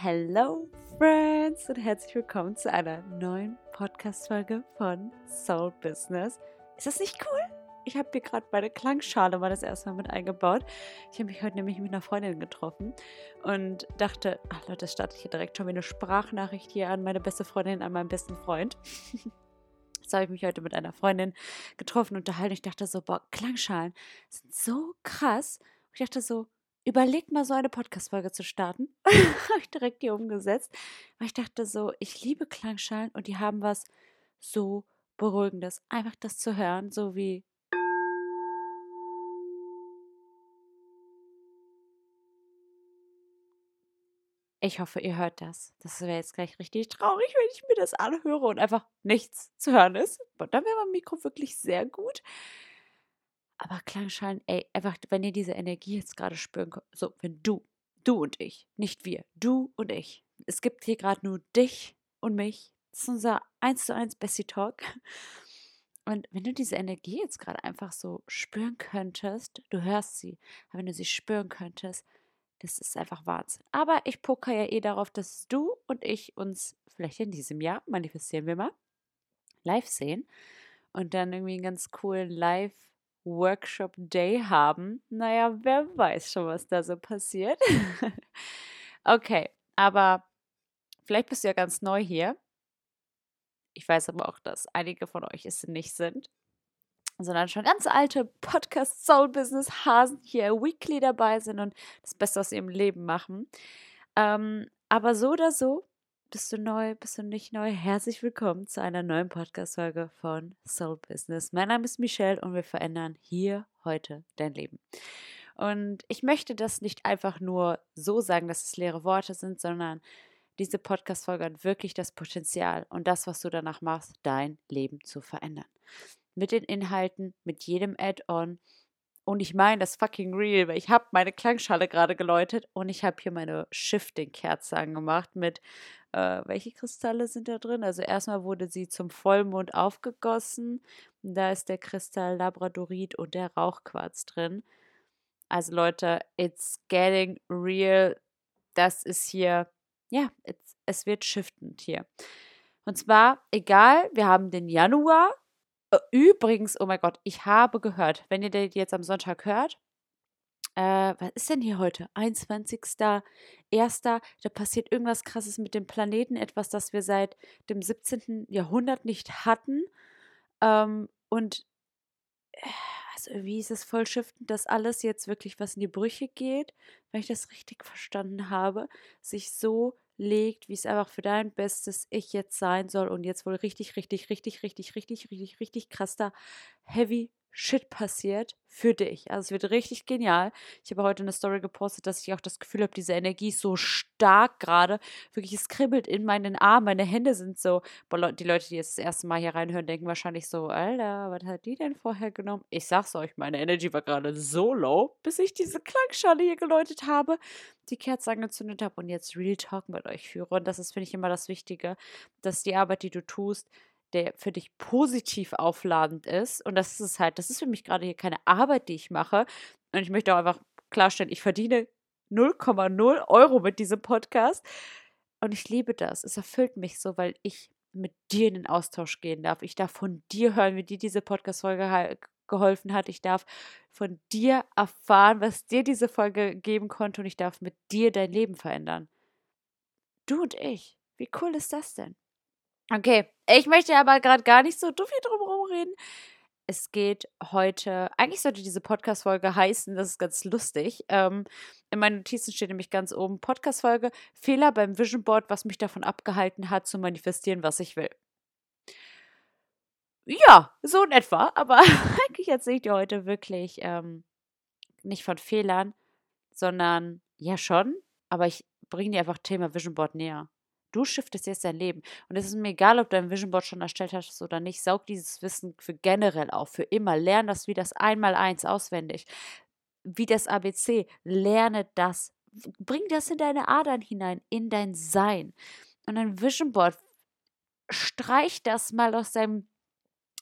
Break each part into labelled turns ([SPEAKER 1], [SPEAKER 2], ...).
[SPEAKER 1] Hello Friends und herzlich willkommen zu einer neuen Podcast-Folge von Soul Business. Ist das nicht cool? Ich habe hier gerade meine Klangschale mal das erste Mal mit eingebaut. Ich habe mich heute nämlich mit einer Freundin getroffen und dachte, ach Leute, starte ich hier direkt schon wie eine Sprachnachricht hier an meine beste Freundin, an meinen besten Freund. Jetzt habe ich mich heute mit einer Freundin getroffen unterhalten. Ich dachte so, boah, Klangschalen sind so krass. Und ich dachte so, überlegt mal so eine Podcast-Folge zu starten. habe ich direkt hier umgesetzt, weil ich dachte so, ich liebe Klangschalen und die haben was so Beruhigendes. Einfach das zu hören, so wie. Ich hoffe, ihr hört das. Das wäre jetzt gleich richtig traurig, wenn ich mir das anhöre und einfach nichts zu hören ist. Und dann wäre mein Mikro wirklich sehr gut. Aber Klangschalen, ey, einfach, wenn ihr diese Energie jetzt gerade spüren könnt, so, wenn du, du und ich, nicht wir, du und ich. Es gibt hier gerade nur dich und mich. Das ist unser 1 zu 1 Bessie Talk. Und wenn du diese Energie jetzt gerade einfach so spüren könntest, du hörst sie, aber wenn du sie spüren könntest, das ist einfach Wahnsinn. Aber ich poker ja eh darauf, dass du und ich uns vielleicht in diesem Jahr, manifestieren wir mal, live sehen und dann irgendwie einen ganz coolen Live- Workshop Day haben. Naja, wer weiß schon, was da so passiert. okay, aber vielleicht bist du ja ganz neu hier. Ich weiß aber auch, dass einige von euch es nicht sind, sondern schon ganz alte Podcast Soul Business Hasen hier weekly dabei sind und das Beste aus ihrem Leben machen. Ähm, aber so oder so, bist du neu, bist du nicht neu? Herzlich willkommen zu einer neuen Podcast-Folge von Soul Business. Mein Name ist Michelle und wir verändern hier heute dein Leben. Und ich möchte das nicht einfach nur so sagen, dass es leere Worte sind, sondern diese Podcast-Folge hat wirklich das Potenzial und das, was du danach machst, dein Leben zu verändern. Mit den Inhalten, mit jedem Add-on, und ich meine das fucking real, weil ich habe meine Klangschale gerade geläutet und ich habe hier meine Shifting-Kerze angemacht mit, äh, welche Kristalle sind da drin? Also erstmal wurde sie zum Vollmond aufgegossen. Da ist der Kristall Labradorit und der Rauchquarz drin. Also Leute, it's getting real. Das ist hier, ja, es wird shiftend hier. Und zwar, egal, wir haben den Januar, übrigens, oh mein Gott, ich habe gehört, wenn ihr den jetzt am Sonntag hört, äh, was ist denn hier heute? 21.01. Da passiert irgendwas krasses mit dem Planeten, etwas, das wir seit dem 17. Jahrhundert nicht hatten. Ähm, und äh, also irgendwie ist es voll schiftend, dass alles jetzt wirklich was in die Brüche geht, wenn ich das richtig verstanden habe, sich so legt, wie es einfach für dein bestes Ich jetzt sein soll und jetzt wohl richtig, richtig, richtig, richtig, richtig, richtig, richtig krasser Heavy Shit passiert für dich. Also es wird richtig genial. Ich habe heute eine Story gepostet, dass ich auch das Gefühl habe, diese Energie ist so stark gerade. Wirklich, es kribbelt in meinen Armen. Meine Hände sind so. Die Leute, die jetzt das erste Mal hier reinhören, denken wahrscheinlich so, Alter, was hat die denn vorher genommen? Ich sag's euch, meine Energy war gerade so low, bis ich diese Klangschale hier geläutet habe, die Kerze angezündet habe und jetzt Real Talk mit euch führe. Und das ist, finde ich, immer das Wichtige, dass die Arbeit, die du tust, der für dich positiv aufladend ist. Und das ist es halt, das ist für mich gerade hier keine Arbeit, die ich mache. Und ich möchte auch einfach klarstellen, ich verdiene 0,0 Euro mit diesem Podcast. Und ich liebe das. Es erfüllt mich so, weil ich mit dir in den Austausch gehen darf. Ich darf von dir hören, wie dir diese Podcast-Folge geholfen hat. Ich darf von dir erfahren, was dir diese Folge geben konnte. Und ich darf mit dir dein Leben verändern. Du und ich. Wie cool ist das denn? Okay, ich möchte aber gerade gar nicht so viel drum reden. Es geht heute, eigentlich sollte diese Podcast-Folge heißen, das ist ganz lustig. Ähm, in meinen Notizen steht nämlich ganz oben Podcast-Folge, Fehler beim Vision Board, was mich davon abgehalten hat, zu manifestieren, was ich will. Ja, so in etwa, aber eigentlich erzähle ich dir heute wirklich ähm, nicht von Fehlern, sondern ja schon, aber ich bringe dir einfach Thema Vision Board näher. Du shiftest jetzt dein Leben. Und es ist mir egal, ob du ein Vision Board schon erstellt hast oder nicht. Saug dieses Wissen für generell auf, für immer. Lern das wie das Einmaleins auswendig. Wie das ABC. Lerne das. Bring das in deine Adern hinein, in dein Sein. Und ein Vision Board, streich das mal aus deinem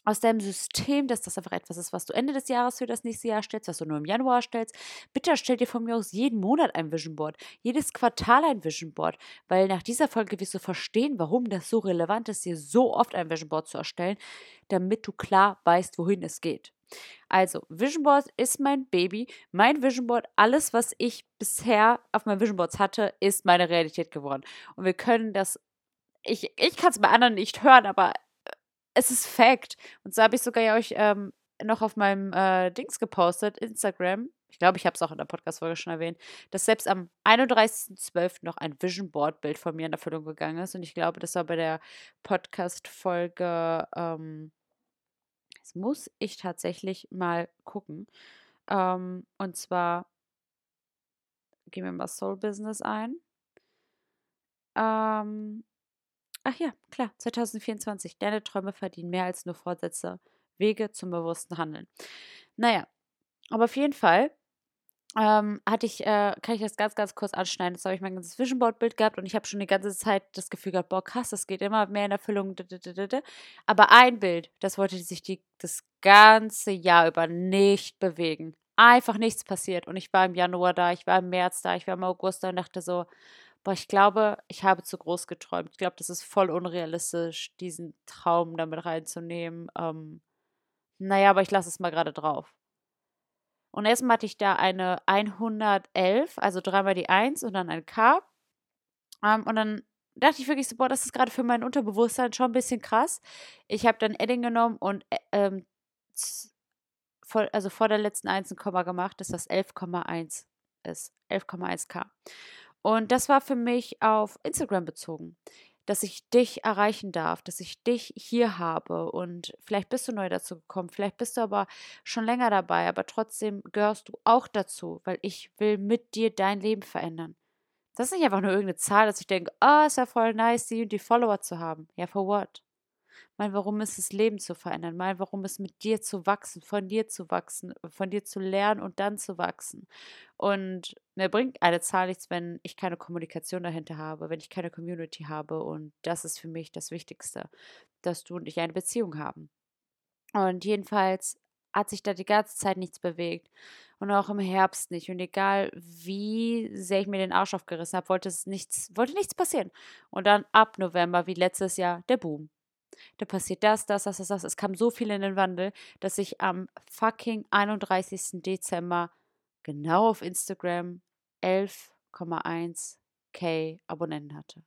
[SPEAKER 1] aus deinem System, dass das einfach etwas ist, was du Ende des Jahres für das nächste Jahr stellst, was du nur im Januar stellst. Bitte stell dir von mir aus jeden Monat ein Vision Board, jedes Quartal ein Vision Board, weil nach dieser Folge wirst du verstehen, warum das so relevant ist, dir so oft ein Vision Board zu erstellen, damit du klar weißt, wohin es geht. Also, Vision Board ist mein Baby, mein Vision Board, alles, was ich bisher auf meinen Vision Boards hatte, ist meine Realität geworden. Und wir können das, ich, ich kann es bei anderen nicht hören, aber es ist Fact. Und so habe ich sogar ja euch ähm, noch auf meinem äh, Dings gepostet, Instagram. Ich glaube, ich habe es auch in der Podcast-Folge schon erwähnt, dass selbst am 31.12. noch ein Vision Board-Bild von mir in Erfüllung gegangen ist. Und ich glaube, das war bei der Podcast-Folge. Ähm, das muss ich tatsächlich mal gucken. Ähm, und zwar gehen wir mal Soul Business ein. Ähm, Ach ja, klar, 2024. Deine Träume verdienen mehr als nur Vorsätze. Wege zum bewussten Handeln. Naja, aber auf jeden Fall ähm, hatte ich, äh, kann ich das ganz, ganz kurz anschneiden. Jetzt habe ich mein ganzes Vision Board Bild gehabt und ich habe schon die ganze Zeit das Gefühl gehabt, boah, krass, das geht immer mehr in Erfüllung. Aber ein Bild, das wollte sich die, das ganze Jahr über nicht bewegen. Einfach nichts passiert. Und ich war im Januar da, ich war im März da, ich war im August da und dachte so, Boah, ich glaube, ich habe zu groß geträumt. Ich glaube, das ist voll unrealistisch, diesen Traum damit reinzunehmen. Ähm, naja, aber ich lasse es mal gerade drauf. Und erstmal hatte ich da eine 111, also dreimal die 1 und dann ein K. Ähm, und dann dachte ich wirklich so, boah, das ist gerade für mein Unterbewusstsein schon ein bisschen krass. Ich habe dann Edding genommen und äh, ähm, vor, also vor der letzten 1 ein Komma gemacht, dass das 11,1 ist. 11,1k. Und das war für mich auf Instagram bezogen, dass ich dich erreichen darf, dass ich dich hier habe. Und vielleicht bist du neu dazu gekommen, vielleicht bist du aber schon länger dabei, aber trotzdem gehörst du auch dazu, weil ich will mit dir dein Leben verändern. Das ist nicht einfach nur irgendeine Zahl, dass ich denke, ah, oh, ist ja voll nice, die und die Follower zu haben. Ja, for what? Mein Warum ist das Leben zu verändern. Mein Warum ist mit dir zu wachsen, von dir zu wachsen, von dir zu lernen und dann zu wachsen. Und mir bringt eine Zahl nichts, wenn ich keine Kommunikation dahinter habe, wenn ich keine Community habe. Und das ist für mich das Wichtigste, dass du und ich eine Beziehung haben. Und jedenfalls hat sich da die ganze Zeit nichts bewegt. Und auch im Herbst nicht. Und egal wie sehr ich mir den Arsch aufgerissen habe, wollte es nichts, wollte nichts passieren. Und dann ab November, wie letztes Jahr, der Boom da passiert das, das, das, das, das. Es kam so viel in den Wandel, dass ich am fucking 31. Dezember genau auf Instagram 11,1k Abonnenten hatte.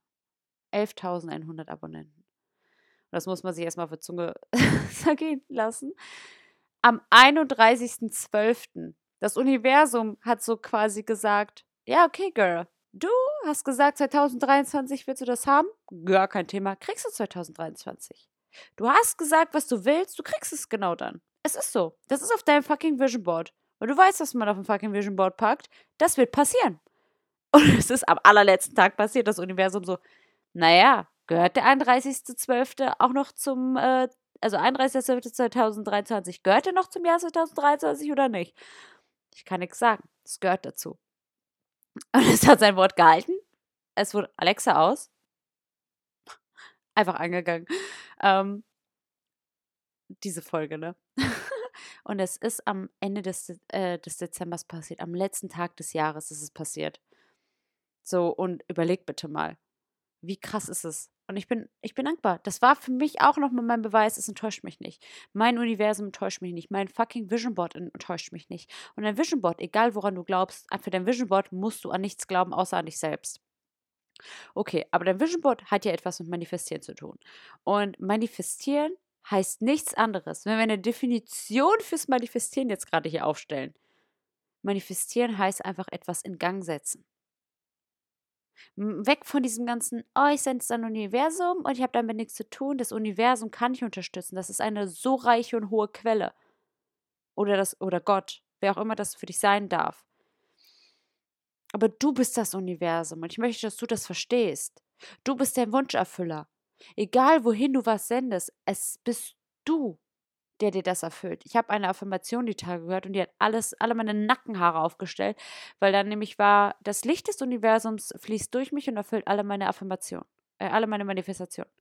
[SPEAKER 1] 11.100 Abonnenten. Und das muss man sich erstmal für Zunge zergehen lassen. Am 31.12. Das Universum hat so quasi gesagt, ja, okay, Girl, du hast gesagt, 2023 willst du das haben? Gar kein Thema, kriegst du 2023. Du hast gesagt, was du willst, du kriegst es genau dann. Es ist so. Das ist auf deinem fucking Vision Board. Und du weißt, was man auf dem fucking Vision Board packt. Das wird passieren. Und es ist am allerletzten Tag passiert, das Universum so, naja, gehört der 31.12. auch noch zum, äh, also 31.12.2023, gehört der noch zum Jahr 2023 oder nicht? Ich kann nichts sagen. Es gehört dazu. Und es hat sein Wort gehalten. Es wurde Alexa aus. Einfach angegangen. Ähm, diese Folge, ne? Und es ist am Ende des, äh, des Dezembers passiert. Am letzten Tag des Jahres ist es passiert. So, und überleg bitte mal, wie krass ist es? Und ich bin, ich bin dankbar. Das war für mich auch nochmal mein Beweis, es enttäuscht mich nicht. Mein Universum enttäuscht mich nicht. Mein fucking Vision Board enttäuscht mich nicht. Und ein Vision Board, egal woran du glaubst, für dein Vision Board musst du an nichts glauben, außer an dich selbst. Okay, aber dein Vision Board hat ja etwas mit Manifestieren zu tun. Und Manifestieren heißt nichts anderes. Wenn wir eine Definition fürs Manifestieren jetzt gerade hier aufstellen, Manifestieren heißt einfach etwas in Gang setzen. Weg von diesem ganzen, oh, ich sende es an Universum und ich habe damit nichts zu tun. Das Universum kann ich unterstützen. Das ist eine so reiche und hohe Quelle. Oder das, oder Gott, wer auch immer das für dich sein darf. Aber du bist das Universum und ich möchte, dass du das verstehst. Du bist der Wunscherfüller. Egal wohin du was sendest, es bist du, der dir das erfüllt. Ich habe eine Affirmation die Tage gehört und die hat alles, alle meine Nackenhaare aufgestellt, weil dann nämlich war, das Licht des Universums fließt durch mich und erfüllt alle meine Affirmationen, äh, alle meine Manifestationen.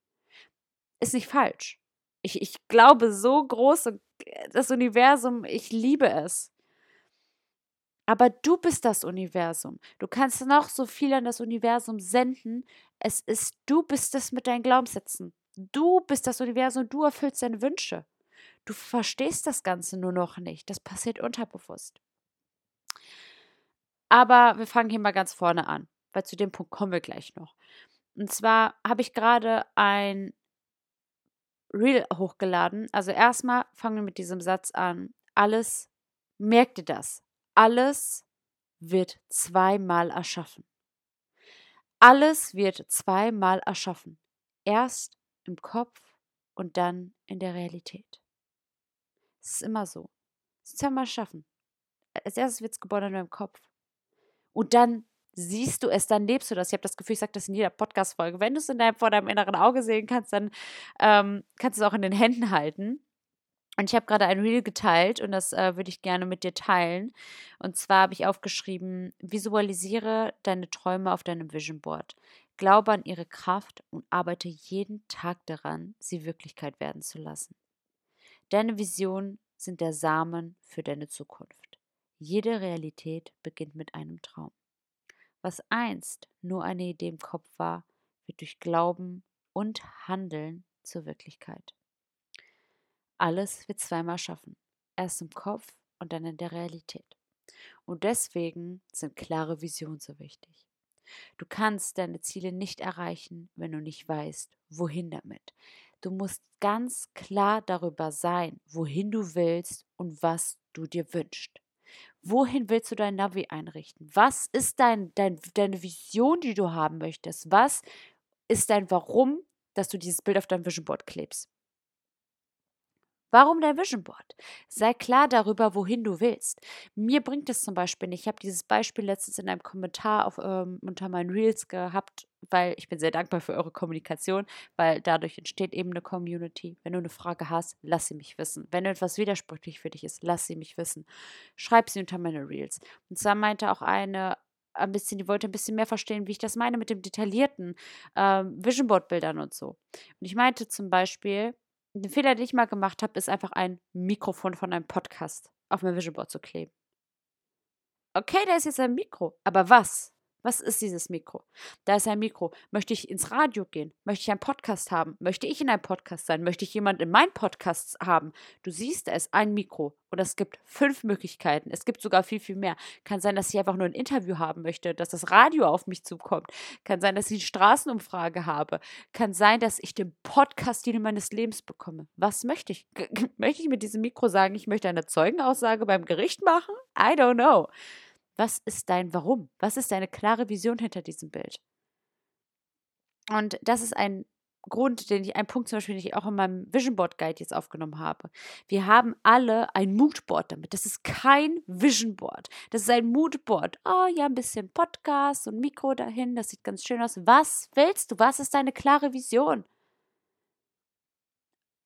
[SPEAKER 1] Ist nicht falsch. Ich, ich glaube so groß und äh, das Universum, ich liebe es. Aber du bist das Universum. Du kannst noch so viel an das Universum senden. Es ist, du bist es mit deinen Glaubenssätzen. Du bist das Universum, du erfüllst deine Wünsche. Du verstehst das Ganze nur noch nicht. Das passiert unterbewusst. Aber wir fangen hier mal ganz vorne an, weil zu dem Punkt kommen wir gleich noch. Und zwar habe ich gerade ein Reel hochgeladen. Also erstmal fangen wir mit diesem Satz an. Alles, merkt ihr das? alles wird zweimal erschaffen. Alles wird zweimal erschaffen. Erst im Kopf und dann in der Realität. Es ist immer so. Es ist zweimal erschaffen. Als erstes wird es geboren in deinem Kopf. Und dann siehst du es, dann lebst du das. Ich habe das Gefühl, ich sage das in jeder Podcast-Folge. Wenn du es in deinem, vor deinem inneren Auge sehen kannst, dann ähm, kannst du es auch in den Händen halten. Und ich habe gerade ein Reel geteilt und das äh, würde ich gerne mit dir teilen. Und zwar habe ich aufgeschrieben, visualisiere deine Träume auf deinem Vision Board. Glaube an ihre Kraft und arbeite jeden Tag daran, sie Wirklichkeit werden zu lassen. Deine Visionen sind der Samen für deine Zukunft. Jede Realität beginnt mit einem Traum. Was einst nur eine Idee im Kopf war, wird durch Glauben und Handeln zur Wirklichkeit. Alles wird zweimal schaffen. Erst im Kopf und dann in der Realität. Und deswegen sind klare Visionen so wichtig. Du kannst deine Ziele nicht erreichen, wenn du nicht weißt, wohin damit. Du musst ganz klar darüber sein, wohin du willst und was du dir wünschst. Wohin willst du dein Navi einrichten? Was ist dein, dein, deine Vision, die du haben möchtest? Was ist dein Warum, dass du dieses Bild auf deinem Vision Board klebst? Warum dein Vision Board? Sei klar darüber, wohin du willst. Mir bringt es zum Beispiel nicht. Ich habe dieses Beispiel letztens in einem Kommentar auf, ähm, unter meinen Reels gehabt, weil ich bin sehr dankbar für eure Kommunikation, weil dadurch entsteht eben eine Community. Wenn du eine Frage hast, lass sie mich wissen. Wenn etwas widersprüchlich für dich ist, lass sie mich wissen. Schreib sie unter meine Reels. Und zwar meinte auch eine, ein bisschen, die wollte ein bisschen mehr verstehen, wie ich das meine mit dem detaillierten ähm, Vision Board Bildern und so. Und ich meinte zum Beispiel, den Fehler, den ich mal gemacht habe, ist einfach ein Mikrofon von einem Podcast auf mein Vision Board zu kleben. Okay, da ist jetzt ein Mikro, aber was? Was ist dieses Mikro? Da ist ein Mikro. Möchte ich ins Radio gehen? Möchte ich einen Podcast haben? Möchte ich in einem Podcast sein? Möchte ich jemand in meinen Podcasts haben? Du siehst es, ein Mikro. Und es gibt fünf Möglichkeiten. Es gibt sogar viel, viel mehr. Kann sein, dass ich einfach nur ein Interview haben möchte, dass das Radio auf mich zukommt. Kann sein, dass ich eine Straßenumfrage habe. Kann sein, dass ich den Podcast die meines Lebens bekomme. Was möchte ich? möchte ich mit diesem Mikro sagen, ich möchte eine Zeugenaussage beim Gericht machen? I don't know. Was ist dein Warum? Was ist deine klare Vision hinter diesem Bild? Und das ist ein Grund, den ich, ein Punkt zum Beispiel, den ich auch in meinem Vision Board Guide jetzt aufgenommen habe. Wir haben alle ein Moodboard damit. Das ist kein Vision Board. Das ist ein Moodboard. Oh ja, ein bisschen Podcast und Mikro dahin. Das sieht ganz schön aus. Was willst du? Was ist deine klare Vision?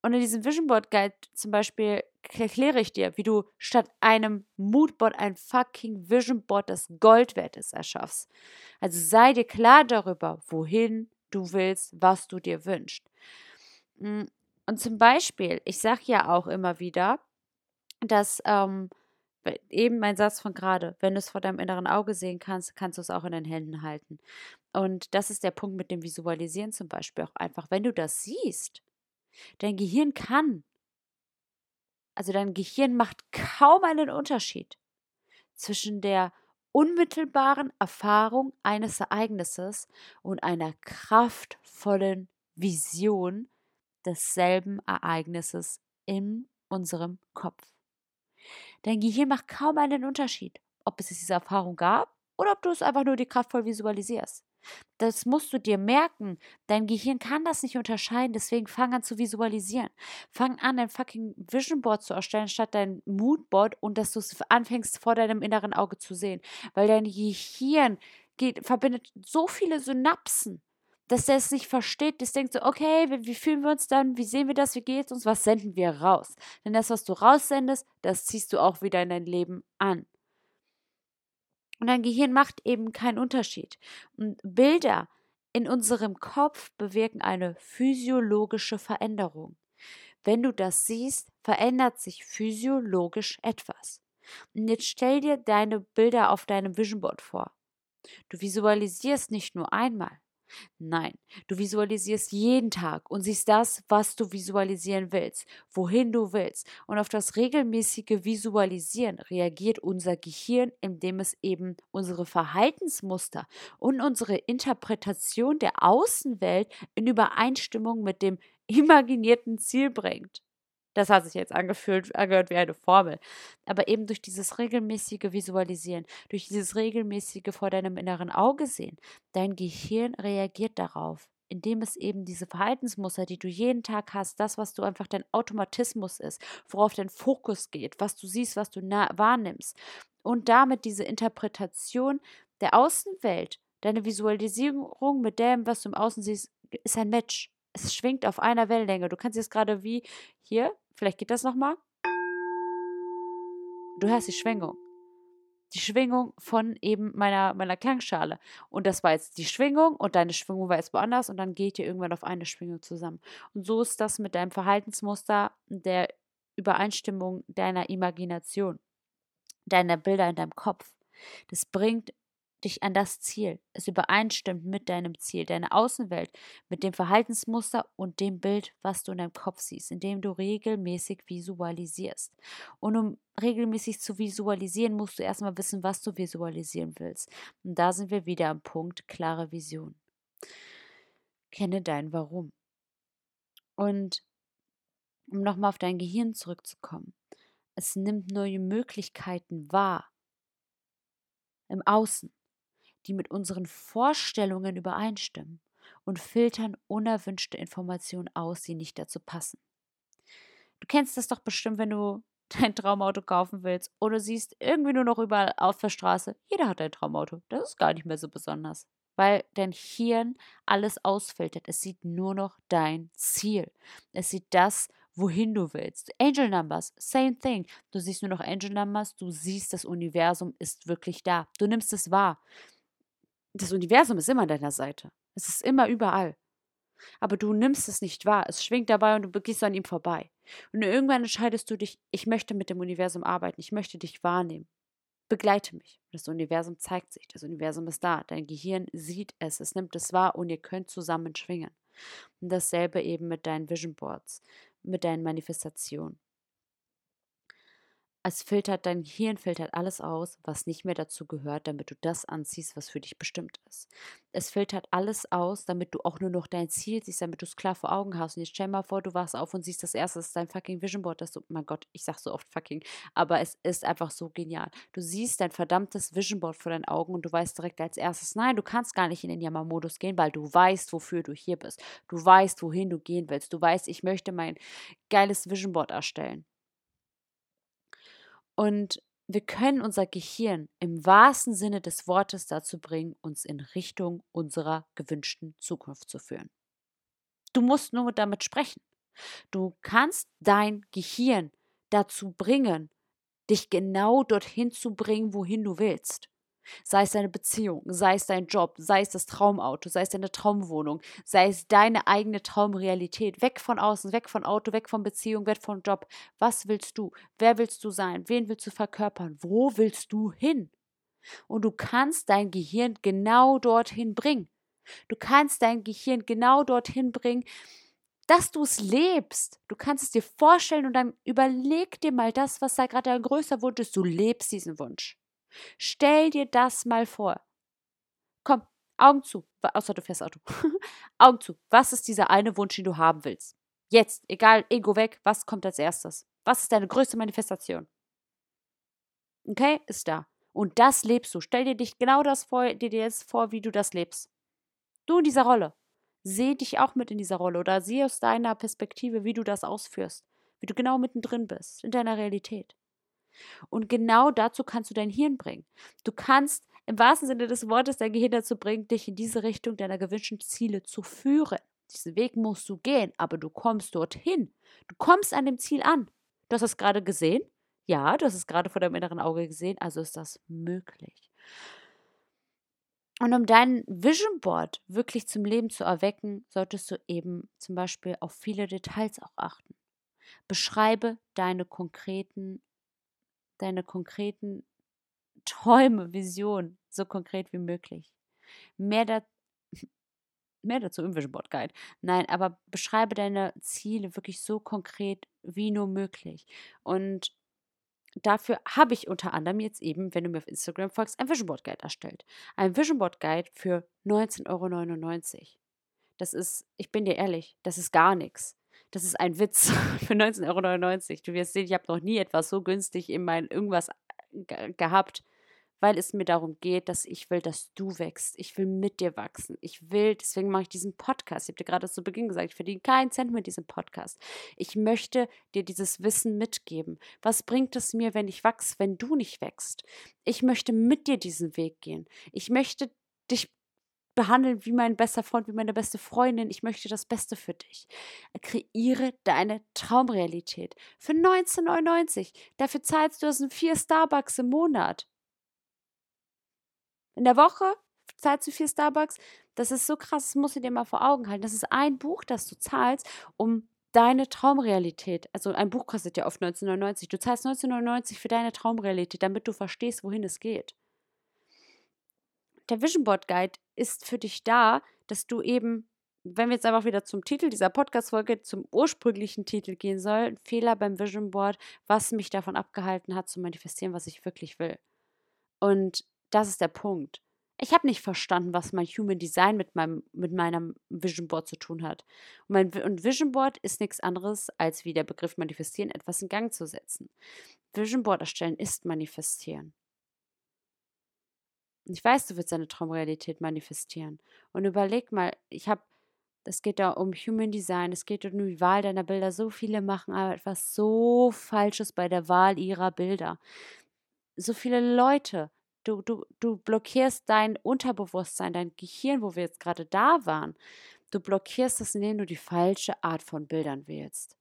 [SPEAKER 1] Und in diesem Vision Board Guide zum Beispiel erkläre ich dir, wie du statt einem Moodboard ein fucking Vision Board, das Gold wert ist, erschaffst. Also sei dir klar darüber, wohin du willst, was du dir wünschst. Mm, und zum Beispiel, ich sage ja auch immer wieder, dass ähm, eben mein Satz von gerade, wenn du es vor deinem inneren Auge sehen kannst, kannst du es auch in den Händen halten. Und das ist der Punkt mit dem Visualisieren zum Beispiel auch einfach. Wenn du das siehst, Dein Gehirn kann, also dein Gehirn macht kaum einen Unterschied zwischen der unmittelbaren Erfahrung eines Ereignisses und einer kraftvollen Vision desselben Ereignisses in unserem Kopf. Dein Gehirn macht kaum einen Unterschied, ob es diese Erfahrung gab oder ob du es einfach nur die kraftvoll visualisierst. Das musst du dir merken. Dein Gehirn kann das nicht unterscheiden, deswegen fang an zu visualisieren. Fang an, ein fucking Vision Board zu erstellen, statt dein Moodboard und dass du es anfängst, vor deinem inneren Auge zu sehen. Weil dein Gehirn geht, verbindet so viele Synapsen, dass der es nicht versteht. Das denkt so, okay, wie, wie fühlen wir uns dann? Wie sehen wir das? Wie geht es uns? Was senden wir raus? Denn das, was du raussendest, das ziehst du auch wieder in dein Leben an. Und dein Gehirn macht eben keinen Unterschied. Und Bilder in unserem Kopf bewirken eine physiologische Veränderung. wenn du das siehst, verändert sich physiologisch etwas. Und jetzt stell dir deine Bilder auf deinem Vision Board vor. Du visualisierst nicht nur einmal. Nein, du visualisierst jeden Tag und siehst das, was du visualisieren willst, wohin du willst. Und auf das regelmäßige Visualisieren reagiert unser Gehirn, indem es eben unsere Verhaltensmuster und unsere Interpretation der Außenwelt in Übereinstimmung mit dem imaginierten Ziel bringt. Das hat sich jetzt angefühlt, angehört wie eine Formel. Aber eben durch dieses regelmäßige Visualisieren, durch dieses regelmäßige vor deinem inneren Auge sehen, dein Gehirn reagiert darauf, indem es eben diese Verhaltensmuster, die du jeden Tag hast, das, was du einfach dein Automatismus ist, worauf dein Fokus geht, was du siehst, was du wahrnimmst und damit diese Interpretation der Außenwelt, deine Visualisierung mit dem, was du im Außen siehst, ist ein Match. Es schwingt auf einer Wellenlänge. Du kannst jetzt gerade wie hier Vielleicht geht das nochmal. Du hörst die Schwingung. Die Schwingung von eben meiner, meiner Klangschale. Und das war jetzt die Schwingung und deine Schwingung war jetzt woanders und dann geht ihr irgendwann auf eine Schwingung zusammen. Und so ist das mit deinem Verhaltensmuster der Übereinstimmung deiner Imagination, deiner Bilder in deinem Kopf. Das bringt dich an das Ziel. Es übereinstimmt mit deinem Ziel, deine Außenwelt, mit dem Verhaltensmuster und dem Bild, was du in deinem Kopf siehst, indem du regelmäßig visualisierst. Und um regelmäßig zu visualisieren, musst du erstmal wissen, was du visualisieren willst. Und da sind wir wieder am Punkt klare Vision. Kenne dein Warum. Und um nochmal auf dein Gehirn zurückzukommen, es nimmt neue Möglichkeiten wahr im Außen die mit unseren Vorstellungen übereinstimmen und filtern unerwünschte Informationen aus, die nicht dazu passen. Du kennst das doch bestimmt, wenn du dein Traumauto kaufen willst oder siehst irgendwie nur noch überall auf der Straße, jeder hat ein Traumauto. Das ist gar nicht mehr so besonders, weil dein Hirn alles ausfiltert. Es sieht nur noch dein Ziel. Es sieht das, wohin du willst. Angel Numbers, same thing. Du siehst nur noch Angel Numbers, du siehst, das Universum ist wirklich da. Du nimmst es wahr. Das Universum ist immer an deiner Seite. Es ist immer überall. Aber du nimmst es nicht wahr. Es schwingt dabei und du gehst an ihm vorbei. Und irgendwann entscheidest du dich, ich möchte mit dem Universum arbeiten, ich möchte dich wahrnehmen. Begleite mich. Das Universum zeigt sich, das Universum ist da. Dein Gehirn sieht es, es nimmt es wahr und ihr könnt zusammen schwingen. Und dasselbe eben mit deinen Vision Boards, mit deinen Manifestationen. Es filtert, dein Hirn filtert alles aus, was nicht mehr dazu gehört, damit du das anziehst, was für dich bestimmt ist. Es filtert alles aus, damit du auch nur noch dein Ziel siehst, damit du es klar vor Augen hast. Und jetzt stell mal vor, du wachst auf und siehst das erste, das ist dein fucking Vision Board. Das du, mein Gott, ich sag so oft fucking, aber es ist einfach so genial. Du siehst dein verdammtes Vision Board vor deinen Augen und du weißt direkt als erstes, nein, du kannst gar nicht in den Jammer-Modus gehen, weil du weißt, wofür du hier bist. Du weißt, wohin du gehen willst. Du weißt, ich möchte mein geiles Vision Board erstellen. Und wir können unser Gehirn im wahrsten Sinne des Wortes dazu bringen, uns in Richtung unserer gewünschten Zukunft zu führen. Du musst nur damit sprechen. Du kannst dein Gehirn dazu bringen, dich genau dorthin zu bringen, wohin du willst. Sei es deine Beziehung, sei es dein Job, sei es das Traumauto, sei es deine Traumwohnung, sei es deine eigene Traumrealität. Weg von außen, weg von Auto, weg von Beziehung, weg von Job. Was willst du? Wer willst du sein? Wen willst du verkörpern? Wo willst du hin? Und du kannst dein Gehirn genau dorthin bringen. Du kannst dein Gehirn genau dorthin bringen, dass du es lebst. Du kannst es dir vorstellen und dann überleg dir mal das, was da gerade dein größter Wunsch ist. Du lebst diesen Wunsch. Stell dir das mal vor. Komm, Augen zu, außer du fährst Auto. Augen zu. Was ist dieser eine Wunsch, den du haben willst? Jetzt, egal, Ego weg, was kommt als erstes? Was ist deine größte Manifestation? Okay, ist da. Und das lebst du. Stell dir dich genau das vor, dir jetzt vor, wie du das lebst. Du in dieser Rolle. Seh dich auch mit in dieser Rolle oder sieh aus deiner Perspektive, wie du das ausführst. Wie du genau mittendrin bist, in deiner Realität. Und genau dazu kannst du dein Hirn bringen. Du kannst im wahrsten Sinne des Wortes dein Gehirn dazu bringen, dich in diese Richtung deiner gewünschten Ziele zu führen. Diesen Weg musst du gehen, aber du kommst dorthin. Du kommst an dem Ziel an. Du hast es gerade gesehen. Ja, du hast es gerade vor deinem inneren Auge gesehen, also ist das möglich. Und um dein Vision Board wirklich zum Leben zu erwecken, solltest du eben zum Beispiel auf viele Details auch achten. Beschreibe deine konkreten, deine konkreten Träume, Visionen so konkret wie möglich. Mehr, da, mehr dazu im Vision Board Guide. Nein, aber beschreibe deine Ziele wirklich so konkret wie nur möglich. Und dafür habe ich unter anderem jetzt eben, wenn du mir auf Instagram folgst, ein Vision Board Guide erstellt. Ein Vision Board Guide für 19,99 Euro. Das ist, ich bin dir ehrlich, das ist gar nichts. Das ist ein Witz für 19,99 Euro. Du wirst sehen, ich habe noch nie etwas so günstig in mein irgendwas äh, gehabt weil es mir darum geht, dass ich will, dass du wächst. Ich will mit dir wachsen. Ich will, deswegen mache ich diesen Podcast. Ich habe dir gerade zu Beginn gesagt, ich verdiene keinen Cent mit diesem Podcast. Ich möchte dir dieses Wissen mitgeben. Was bringt es mir, wenn ich wachse, wenn du nicht wächst? Ich möchte mit dir diesen Weg gehen. Ich möchte dich behandeln wie mein bester Freund, wie meine beste Freundin. Ich möchte das Beste für dich. Kreiere deine Traumrealität. Für 19,99. Dafür zahlst du das in vier Starbucks im Monat. In der Woche zahlst du vier Starbucks. Das ist so krass, das musst du dir mal vor Augen halten. Das ist ein Buch, das du zahlst, um deine Traumrealität, also ein Buch kostet ja oft 1999, du zahlst 1999 für deine Traumrealität, damit du verstehst, wohin es geht. Der Vision Board Guide ist für dich da, dass du eben, wenn wir jetzt einfach wieder zum Titel dieser Podcast-Folge, zum ursprünglichen Titel gehen sollen, Fehler beim Vision Board, was mich davon abgehalten hat, zu manifestieren, was ich wirklich will. Und das ist der Punkt. Ich habe nicht verstanden, was mein Human Design mit meinem mit meinem Vision Board zu tun hat. Und, mein, und Vision Board ist nichts anderes, als wie der Begriff manifestieren, etwas in Gang zu setzen. Vision Board erstellen ist manifestieren. Ich weiß, du willst deine Traumrealität manifestieren. Und überleg mal, ich habe, es geht da um Human Design, es geht um die Wahl deiner Bilder. So viele machen aber etwas so Falsches bei der Wahl ihrer Bilder. So viele Leute Du, du, du blockierst dein Unterbewusstsein, dein Gehirn, wo wir jetzt gerade da waren. Du blockierst es, indem du die falsche Art von Bildern wählst.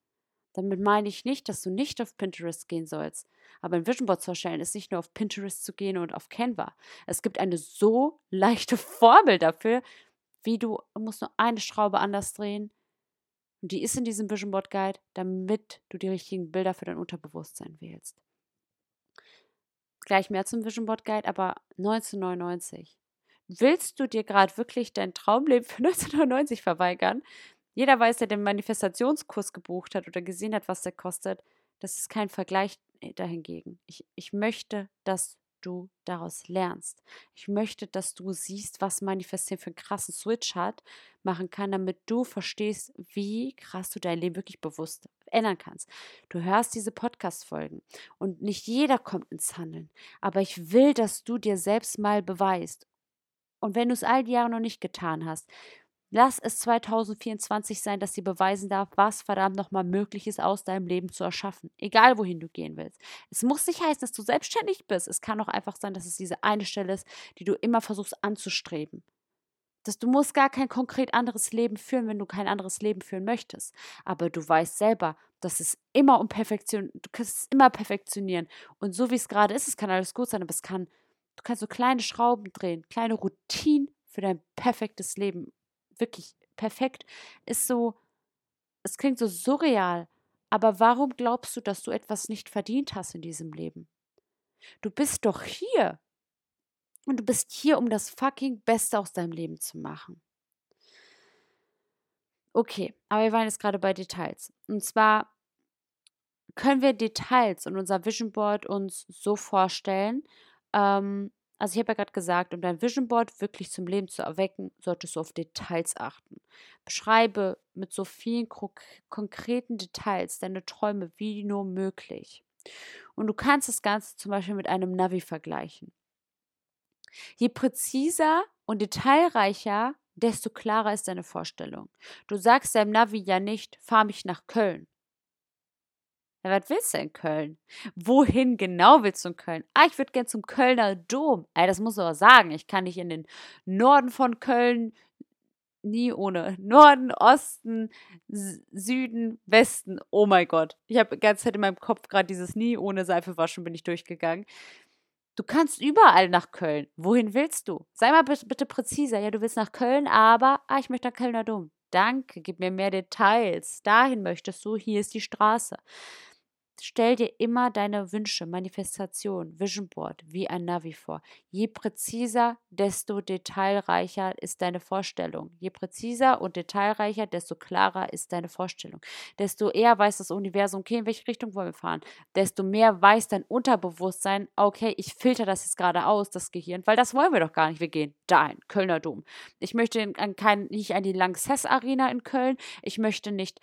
[SPEAKER 1] Damit meine ich nicht, dass du nicht auf Pinterest gehen sollst. Aber ein Vision Board zu erstellen ist nicht nur auf Pinterest zu gehen und auf Canva. Es gibt eine so leichte Formel dafür, wie du, du musst nur eine Schraube anders drehen. Und die ist in diesem Vision Board Guide, damit du die richtigen Bilder für dein Unterbewusstsein wählst gleich mehr zum Vision Board Guide, aber 1999. Willst du dir gerade wirklich dein Traumleben für 1999 verweigern? Jeder weiß, der den Manifestationskurs gebucht hat oder gesehen hat, was der kostet. Das ist kein Vergleich äh, dahingegen. Ich, ich möchte, dass du daraus lernst. Ich möchte, dass du siehst, was Manifestieren für einen krassen Switch hat, machen kann, damit du verstehst, wie krass du dein Leben wirklich bewusst ändern kannst. Du hörst diese Podcast-Folgen und nicht jeder kommt ins Handeln. Aber ich will, dass du dir selbst mal beweist. Und wenn du es all die Jahre noch nicht getan hast, Lass es 2024 sein, dass sie beweisen darf, was verdammt nochmal möglich ist, aus deinem Leben zu erschaffen. Egal, wohin du gehen willst. Es muss nicht heißen, dass du selbstständig bist. Es kann auch einfach sein, dass es diese eine Stelle ist, die du immer versuchst anzustreben. Dass du musst gar kein konkret anderes Leben führen, wenn du kein anderes Leben führen möchtest. Aber du weißt selber, dass es immer um Perfektion, du kannst es immer perfektionieren. Und so wie es gerade ist, es kann alles gut sein, aber es kann, du kannst so kleine Schrauben drehen, kleine Routinen für dein perfektes Leben wirklich perfekt, ist so, es klingt so surreal, aber warum glaubst du, dass du etwas nicht verdient hast in diesem Leben? Du bist doch hier. Und du bist hier, um das fucking Beste aus deinem Leben zu machen. Okay, aber wir waren jetzt gerade bei Details. Und zwar können wir Details und unser Vision Board uns so vorstellen, ähm, also ich habe ja gerade gesagt, um dein Vision Board wirklich zum Leben zu erwecken, solltest du auf Details achten. Beschreibe mit so vielen konkreten Details deine Träume wie nur möglich. Und du kannst das Ganze zum Beispiel mit einem Navi vergleichen. Je präziser und detailreicher, desto klarer ist deine Vorstellung. Du sagst deinem Navi ja nicht, fahr mich nach Köln, ja, was willst du in Köln? Wohin genau willst du in Köln? Ah, ich würde gern zum Kölner Dom. Ey, das muss aber sagen. Ich kann nicht in den Norden von Köln, nie ohne. Norden, Osten, Süden, Westen. Oh mein Gott. Ich habe die ganze Zeit in meinem Kopf gerade dieses nie ohne Seife waschen bin ich durchgegangen. Du kannst überall nach Köln. Wohin willst du? Sei mal bitte präziser. Ja, du willst nach Köln, aber ah, ich möchte nach Kölner Dom. danke, gib mir mehr Details, dahin möchtest du, hier ist die Straße. Stell dir immer deine Wünsche, Manifestation, Vision Board wie ein Navi vor. Je präziser, desto detailreicher ist deine Vorstellung. Je präziser und detailreicher, desto klarer ist deine Vorstellung. Desto eher weiß das Universum, okay, in welche Richtung wollen wir fahren. Desto mehr weiß dein Unterbewusstsein, okay, ich filter das jetzt gerade aus, das Gehirn, weil das wollen wir doch gar nicht. Wir gehen dahin, Kölner Dom. Ich möchte an kein, nicht an die Lanxess Arena in Köln. Ich möchte nicht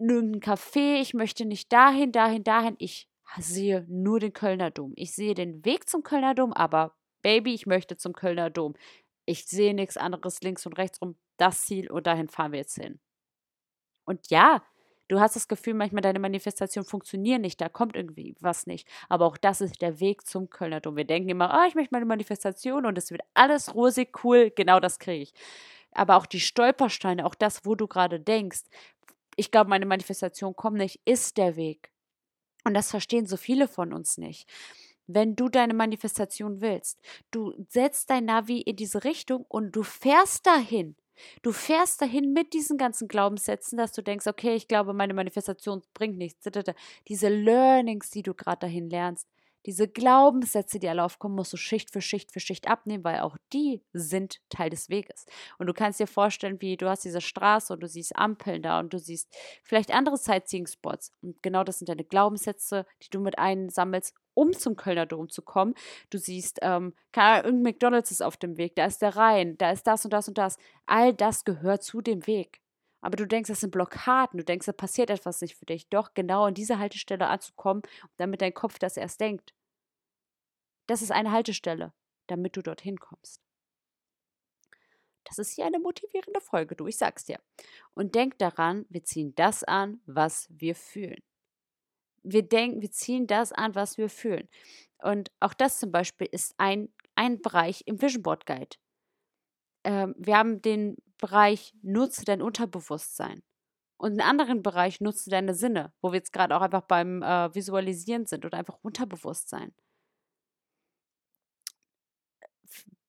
[SPEAKER 1] irgendein Café, ich möchte nicht dahin, dahin, dahin. Ich sehe nur den Kölner Dom. Ich sehe den Weg zum Kölner Dom, aber Baby, ich möchte zum Kölner Dom. Ich sehe nichts anderes links und rechts rum. Das Ziel und dahin fahren wir jetzt hin. Und ja, du hast das Gefühl, manchmal deine Manifestationen funktionieren nicht, da kommt irgendwie was nicht. Aber auch das ist der Weg zum Kölner Dom. Wir denken immer, oh, ich möchte meine Manifestation und es wird alles rosig, cool, genau das kriege ich. Aber auch die Stolpersteine, auch das, wo du gerade denkst, ich glaube, meine Manifestation kommt nicht, ist der Weg. Und das verstehen so viele von uns nicht. Wenn du deine Manifestation willst, du setzt dein Navi in diese Richtung und du fährst dahin. Du fährst dahin mit diesen ganzen Glaubenssätzen, dass du denkst, okay, ich glaube, meine Manifestation bringt nichts. Diese Learnings, die du gerade dahin lernst, diese Glaubenssätze, die alle aufkommen, musst du Schicht für Schicht für Schicht abnehmen, weil auch die sind Teil des Weges. Und du kannst dir vorstellen, wie du hast diese Straße und du siehst Ampeln da und du siehst vielleicht andere Sightseeing-Spots. Und genau das sind deine Glaubenssätze, die du mit einsammelst, um zum Kölner Dom zu kommen. Du siehst, ähm, irgendein McDonalds ist auf dem Weg, da ist der Rhein, da ist das und das und das. All das gehört zu dem Weg. Aber du denkst, das sind Blockaden, du denkst, da passiert etwas nicht für dich. Doch genau an diese Haltestelle anzukommen, damit dein Kopf das erst denkt. Das ist eine Haltestelle, damit du dorthin kommst. Das ist hier eine motivierende Folge, du, ich sag's dir. Und denk daran, wir ziehen das an, was wir fühlen. Wir denken, wir ziehen das an, was wir fühlen. Und auch das zum Beispiel ist ein, ein Bereich im Vision Board Guide. Ähm, wir haben den Bereich nutze dein Unterbewusstsein. Und einen anderen Bereich nutze deine Sinne, wo wir jetzt gerade auch einfach beim äh, Visualisieren sind oder einfach Unterbewusstsein.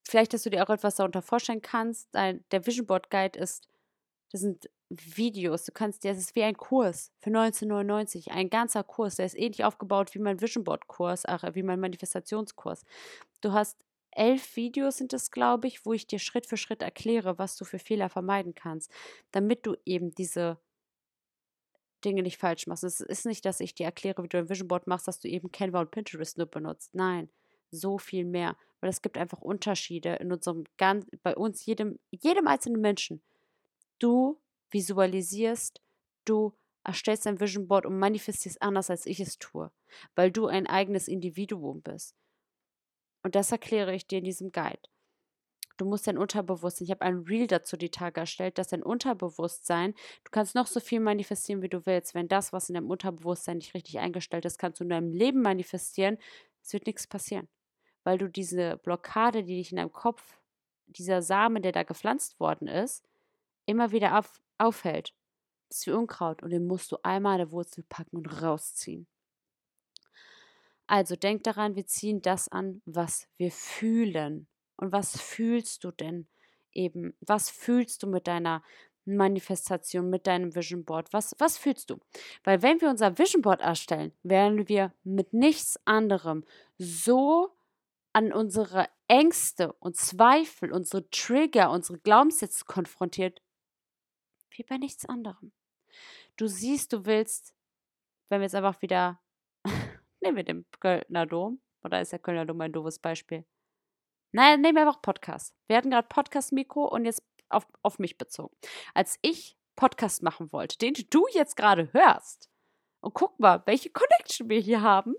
[SPEAKER 1] Vielleicht, dass du dir auch etwas darunter vorstellen kannst. Der Vision Board Guide ist, das sind Videos. Du kannst dir, das ist wie ein Kurs für 1999, ein ganzer Kurs. Der ist ähnlich aufgebaut wie mein Vision Board Kurs, ach, wie mein Manifestationskurs. Du hast elf Videos sind es, glaube ich, wo ich dir Schritt für Schritt erkläre, was du für Fehler vermeiden kannst, damit du eben diese Dinge nicht falsch machst. Es ist nicht, dass ich dir erkläre, wie du ein Vision Board machst, dass du eben Canva und Pinterest nur benutzt. Nein, so viel mehr, weil es gibt einfach Unterschiede in unserem ganz bei uns jedem jedem einzelnen Menschen. Du visualisierst, du erstellst ein Vision Board und manifestierst anders, als ich es tue, weil du ein eigenes Individuum bist. Und das erkläre ich dir in diesem Guide. Du musst dein Unterbewusstsein, ich habe ein Reel dazu die Tage erstellt, dass dein Unterbewusstsein, du kannst noch so viel manifestieren, wie du willst. Wenn das, was in deinem Unterbewusstsein nicht richtig eingestellt ist, kannst du in deinem Leben manifestieren, es wird nichts passieren. Weil du diese Blockade, die dich in deinem Kopf, dieser Samen, der da gepflanzt worden ist, immer wieder auf, aufhält. Das ist wie Unkraut und den musst du einmal an der Wurzel packen und rausziehen. Also denk daran, wir ziehen das an, was wir fühlen. Und was fühlst du denn eben? Was fühlst du mit deiner Manifestation, mit deinem Vision Board? Was, was fühlst du? Weil wenn wir unser Vision Board erstellen, werden wir mit nichts anderem so an unsere Ängste und Zweifel, unsere Trigger, unsere Glaubenssätze konfrontiert, wie bei nichts anderem. Du siehst, du willst, wenn wir jetzt einfach wieder Nehmen wir den Kölner Dom. Oder ist der Kölner Dom ein doofes Beispiel? Nein, nehmen wir einfach Podcast. Wir hatten gerade Podcast-Mikro und jetzt auf, auf mich bezogen. Als ich Podcast machen wollte, den du jetzt gerade hörst, und guck mal, welche Connection wir hier haben.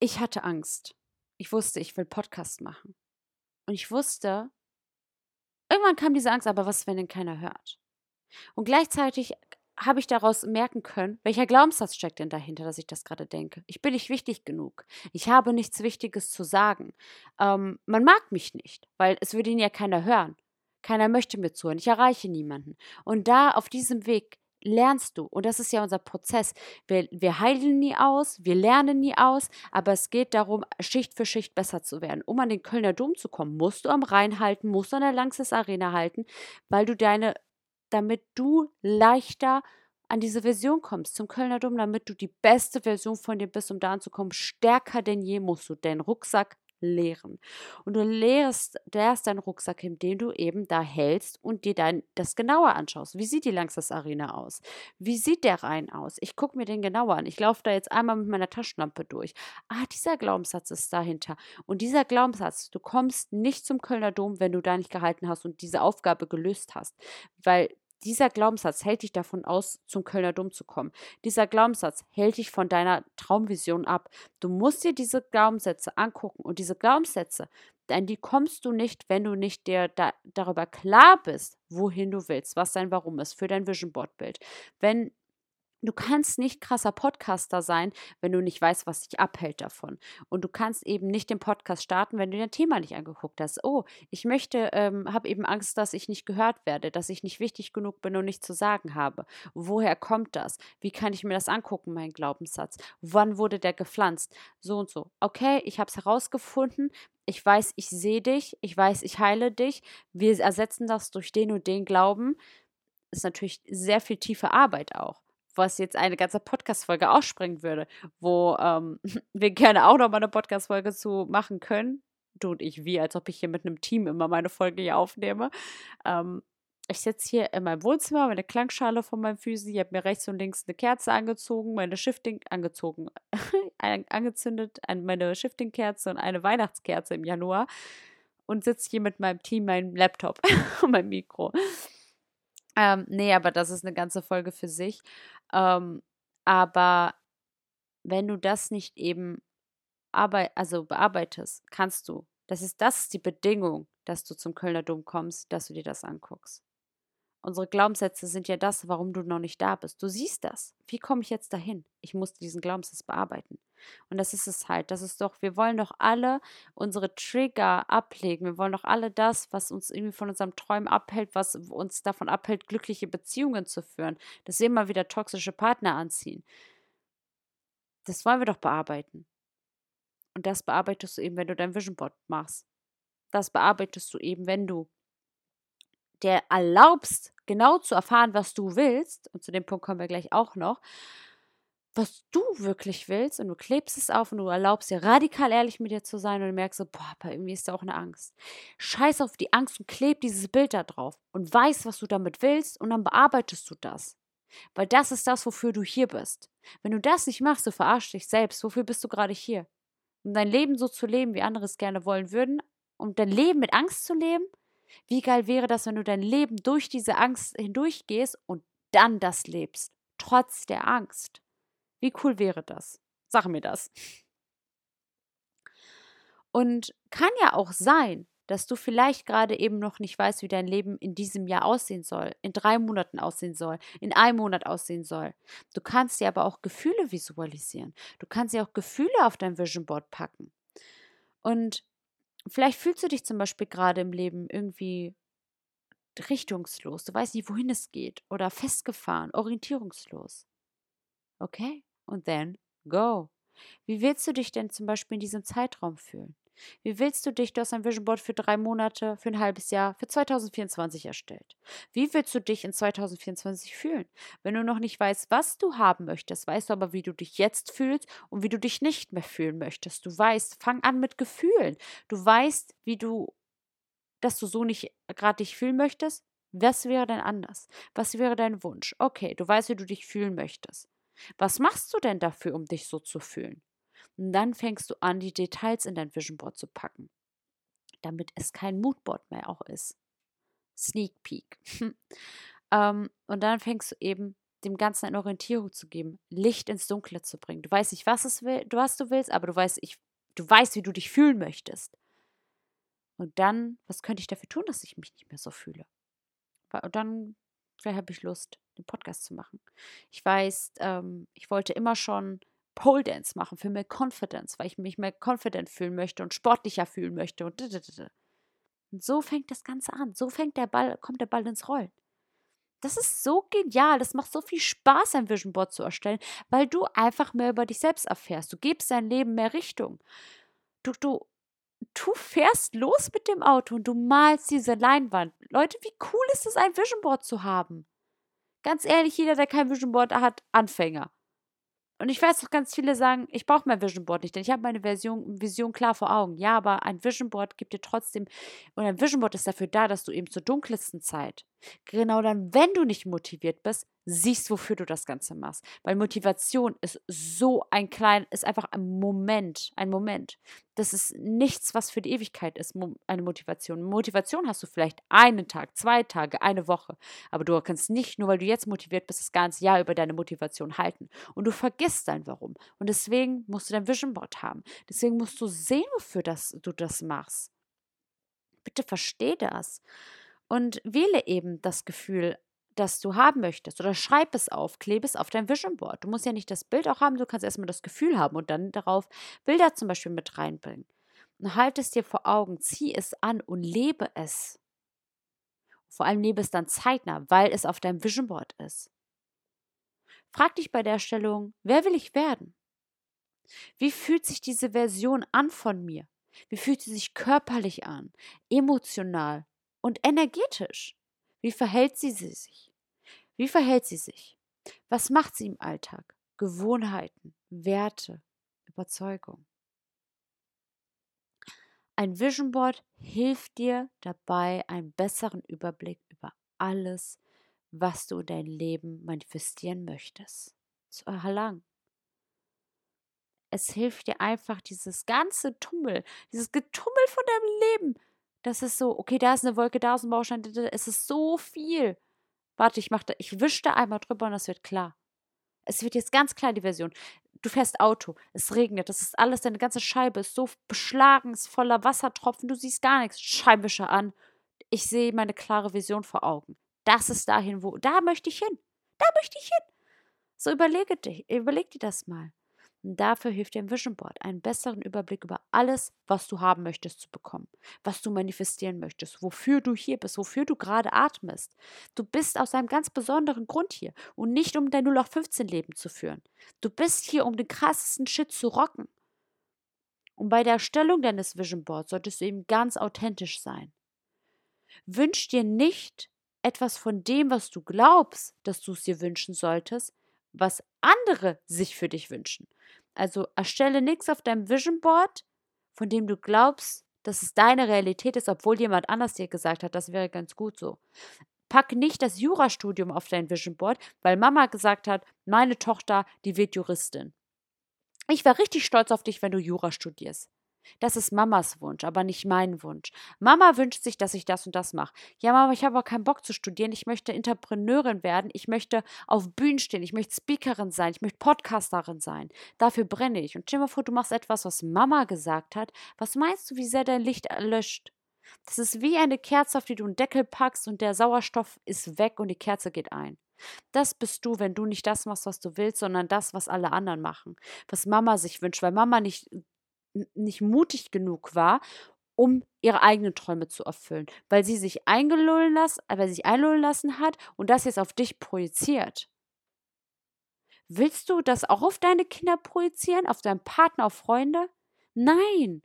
[SPEAKER 1] Ich hatte Angst. Ich wusste, ich will Podcast machen. Und ich wusste, irgendwann kam diese Angst, aber was, wenn denn keiner hört? Und gleichzeitig habe ich daraus merken können, welcher Glaubenssatz steckt denn dahinter, dass ich das gerade denke. Ich bin nicht wichtig genug. Ich habe nichts Wichtiges zu sagen. Ähm, man mag mich nicht, weil es würde ihn ja keiner hören. Keiner möchte mir zuhören. Ich erreiche niemanden. Und da auf diesem Weg lernst du. Und das ist ja unser Prozess. Wir, wir heilen nie aus, wir lernen nie aus, aber es geht darum, Schicht für Schicht besser zu werden. Um an den Kölner Dom zu kommen, musst du am Rhein halten, musst du an der Lanxess Arena halten, weil du deine, damit du leichter an diese Version kommst, zum Kölner Dom, damit du die beste Version von dir bist, um da anzukommen, stärker denn je musst du den Rucksack leeren. Und du leerst, leerst deinen Rucksack, indem du eben da hältst und dir dann das genauer anschaust. Wie sieht die Langsas Arena aus? Wie sieht der Rhein aus? Ich gucke mir den genauer an. Ich laufe da jetzt einmal mit meiner Taschenlampe durch. Ah, dieser Glaubenssatz ist dahinter. Und dieser Glaubenssatz, du kommst nicht zum Kölner Dom, wenn du da nicht gehalten hast und diese Aufgabe gelöst hast. Weil dieser Glaubenssatz hält dich davon aus, zum Kölner Dom zu kommen. Dieser Glaubenssatz hält dich von deiner Traumvision ab. Du musst dir diese Glaubenssätze angucken und diese Glaubenssätze, an die kommst du nicht, wenn du nicht dir da, darüber klar bist, wohin du willst, was dein Warum ist für dein Vision Board Bild. Wenn Du kannst nicht krasser Podcaster sein, wenn du nicht weißt, was dich abhält davon. Und du kannst eben nicht den Podcast starten, wenn du dein Thema nicht angeguckt hast. Oh, ich möchte, ähm, habe eben Angst, dass ich nicht gehört werde, dass ich nicht wichtig genug bin und nichts zu sagen habe. Woher kommt das? Wie kann ich mir das angucken, mein Glaubenssatz? Wann wurde der gepflanzt? So und so. Okay, ich habe es herausgefunden. Ich weiß, ich sehe dich. Ich weiß, ich heile dich. Wir ersetzen das durch den und den Glauben. Ist natürlich sehr viel tiefe Arbeit auch was jetzt eine ganze Podcast-Folge ausspringen würde, wo ähm, wir gerne auch noch mal eine Podcast-Folge zu machen können. Du und ich, wie, als ob ich hier mit einem Team immer meine Folge hier aufnehme. Ähm, ich sitze hier in meinem Wohnzimmer, meine Klangschale von meinem Füßen. Ich habe mir rechts und links eine Kerze angezogen, meine Shifting angezogen, angezündet, meine Shifting-Kerze und eine Weihnachtskerze im Januar und sitze hier mit meinem Team, meinem Laptop und meinem Mikro. Ähm, nee, aber das ist eine ganze Folge für sich. Ähm, aber wenn du das nicht eben arbeit also bearbeitest, kannst du. Das ist, das ist die Bedingung, dass du zum Kölner Dom kommst, dass du dir das anguckst. Unsere Glaubenssätze sind ja das, warum du noch nicht da bist. Du siehst das. Wie komme ich jetzt dahin? Ich muss diesen Glaubenssatz bearbeiten. Und das ist es halt. Das ist doch, wir wollen doch alle unsere Trigger ablegen. Wir wollen doch alle das, was uns irgendwie von unserem Träumen abhält, was uns davon abhält, glückliche Beziehungen zu führen. Dass wir immer wieder toxische Partner anziehen. Das wollen wir doch bearbeiten. Und das bearbeitest du eben, wenn du dein Vision Board machst. Das bearbeitest du eben, wenn du dir erlaubst, genau zu erfahren, was du willst, und zu dem Punkt kommen wir gleich auch noch, was du wirklich willst und du klebst es auf und du erlaubst dir radikal ehrlich mit dir zu sein und du merkst so, boah, aber irgendwie ist da auch eine Angst. Scheiß auf die Angst und kleb dieses Bild da drauf und weißt, was du damit willst und dann bearbeitest du das. Weil das ist das, wofür du hier bist. Wenn du das nicht machst, du verarschst dich selbst. Wofür bist du gerade hier? Um dein Leben so zu leben, wie andere es gerne wollen würden, um dein Leben mit Angst zu leben? Wie geil wäre das, wenn du dein Leben durch diese Angst hindurchgehst und dann das lebst, trotz der Angst? Wie cool wäre das? Sag mir das. Und kann ja auch sein, dass du vielleicht gerade eben noch nicht weißt, wie dein Leben in diesem Jahr aussehen soll, in drei Monaten aussehen soll, in einem Monat aussehen soll. Du kannst dir aber auch Gefühle visualisieren. Du kannst dir auch Gefühle auf dein Vision Board packen. Und Vielleicht fühlst du dich zum Beispiel gerade im Leben irgendwie richtungslos. Du weißt nicht, wohin es geht. Oder festgefahren, orientierungslos. Okay? Und then go. Wie willst du dich denn zum Beispiel in diesem Zeitraum fühlen? Wie willst du dich, du hast ein Vision Board für drei Monate, für ein halbes Jahr, für 2024 erstellt. Wie willst du dich in 2024 fühlen? Wenn du noch nicht weißt, was du haben möchtest, weißt du aber, wie du dich jetzt fühlst und wie du dich nicht mehr fühlen möchtest. Du weißt, fang an mit Gefühlen. Du weißt, wie du, dass du so nicht gerade dich fühlen möchtest. Was wäre denn anders? Was wäre dein Wunsch? Okay, du weißt, wie du dich fühlen möchtest. Was machst du denn dafür, um dich so zu fühlen? Und dann fängst du an, die Details in dein Vision Board zu packen, damit es kein Moodboard mehr auch ist. Sneak Peek. ähm, und dann fängst du eben dem Ganzen eine Orientierung zu geben, Licht ins Dunkle zu bringen. Du weißt nicht, was, es will, du, was du willst, aber du weißt, ich, du weißt, wie du dich fühlen möchtest. Und dann, was könnte ich dafür tun, dass ich mich nicht mehr so fühle? Und dann, vielleicht habe ich Lust, den Podcast zu machen. Ich weiß, ähm, ich wollte immer schon Pole Dance machen für mehr Confidence, weil ich mich mehr confident fühlen möchte und sportlicher fühlen möchte und und so fängt das Ganze an. So fängt der Ball, kommt der Ball ins Rollen. Das ist so genial. Das macht so viel Spaß, ein Vision Board zu erstellen, weil du einfach mehr über dich selbst erfährst. Du gibst dein Leben mehr Richtung. Du, du, du fährst los mit dem Auto und du malst diese Leinwand. Leute, wie cool ist es, ein Vision Board zu haben? Ganz ehrlich, jeder, der kein Vision Board hat, Anfänger. Und ich weiß doch, ganz viele sagen, ich brauche mein Vision Board nicht, denn ich habe meine Version, Vision klar vor Augen. Ja, aber ein Vision Board gibt dir trotzdem, und ein Vision Board ist dafür da, dass du eben zur dunkelsten Zeit, genau dann, wenn du nicht motiviert bist, siehst, wofür du das Ganze machst. Weil Motivation ist so ein klein, ist einfach ein Moment, ein Moment. Das ist nichts, was für die Ewigkeit ist, eine Motivation. Motivation hast du vielleicht einen Tag, zwei Tage, eine Woche. Aber du kannst nicht, nur weil du jetzt motiviert bist, das ganze Jahr über deine Motivation halten. Und du vergisst dein Warum. Und deswegen musst du dein Vision Board haben. Deswegen musst du sehen, wofür das, du das machst. Bitte versteh das. Und wähle eben das Gefühl das du haben möchtest. Oder schreib es auf, klebe es auf dein Vision Board. Du musst ja nicht das Bild auch haben, du kannst erstmal das Gefühl haben und dann darauf Bilder zum Beispiel mit reinbringen. Und halt es dir vor Augen, zieh es an und lebe es. Vor allem lebe es dann zeitnah, weil es auf deinem Vision Board ist. Frag dich bei der Stellung, wer will ich werden? Wie fühlt sich diese Version an von mir? Wie fühlt sie sich körperlich an, emotional und energetisch? Wie verhält sie sich? Wie verhält sie sich? Was macht sie im Alltag? Gewohnheiten, Werte, Überzeugung. Ein Vision Board hilft dir dabei, einen besseren Überblick über alles, was du in dein Leben manifestieren möchtest, zu erlangen. Es hilft dir einfach, dieses ganze Tummel, dieses Getummel von deinem Leben das ist so, okay, da ist eine Wolke, da ist ein Baustein, es ist so viel. Warte, ich mache ich wische da einmal drüber und es wird klar. Es wird jetzt ganz klar die Version. Du fährst Auto, es regnet, das ist alles, deine ganze Scheibe ist so beschlagen, ist voller Wassertropfen, du siehst gar nichts. Scheibenwischer an. Ich sehe meine klare Vision vor Augen. Das ist dahin, wo, da möchte ich hin. Da möchte ich hin. So überlege dich, überleg dir das mal. Dafür hilft dir ein Vision Board, einen besseren Überblick über alles, was du haben möchtest, zu bekommen, was du manifestieren möchtest, wofür du hier bist, wofür du gerade atmest. Du bist aus einem ganz besonderen Grund hier und nicht um dein 0815 Leben zu führen. Du bist hier, um den krassesten Shit zu rocken. Und bei der Erstellung deines Vision Boards solltest du eben ganz authentisch sein. Wünsch dir nicht etwas von dem, was du glaubst, dass du es dir wünschen solltest, was andere sich für dich wünschen. Also erstelle nichts auf deinem Vision Board, von dem du glaubst, dass es deine Realität ist, obwohl jemand anders dir gesagt hat, das wäre ganz gut so. Pack nicht das Jurastudium auf dein Vision Board, weil Mama gesagt hat, meine Tochter, die wird Juristin. Ich war richtig stolz auf dich, wenn du Jura studierst. Das ist Mamas Wunsch, aber nicht mein Wunsch. Mama wünscht sich, dass ich das und das mache. Ja, Mama, ich habe aber keinen Bock zu studieren. Ich möchte Entrepreneurin werden. Ich möchte auf Bühnen stehen. Ich möchte Speakerin sein. Ich möchte Podcasterin sein. Dafür brenne ich. Und stell dir mal vor, du machst etwas, was Mama gesagt hat. Was meinst du, wie sehr dein Licht erlöscht? Das ist wie eine Kerze, auf die du einen Deckel packst und der Sauerstoff ist weg und die Kerze geht ein. Das bist du, wenn du nicht das machst, was du willst, sondern das, was alle anderen machen. Was Mama sich wünscht, weil Mama nicht nicht mutig genug war, um ihre eigenen Träume zu erfüllen, weil sie sich eingelullen lassen, weil sie sich einlullen lassen hat und das jetzt auf dich projiziert. Willst du das auch auf deine Kinder projizieren, auf deinen Partner, auf Freunde? Nein.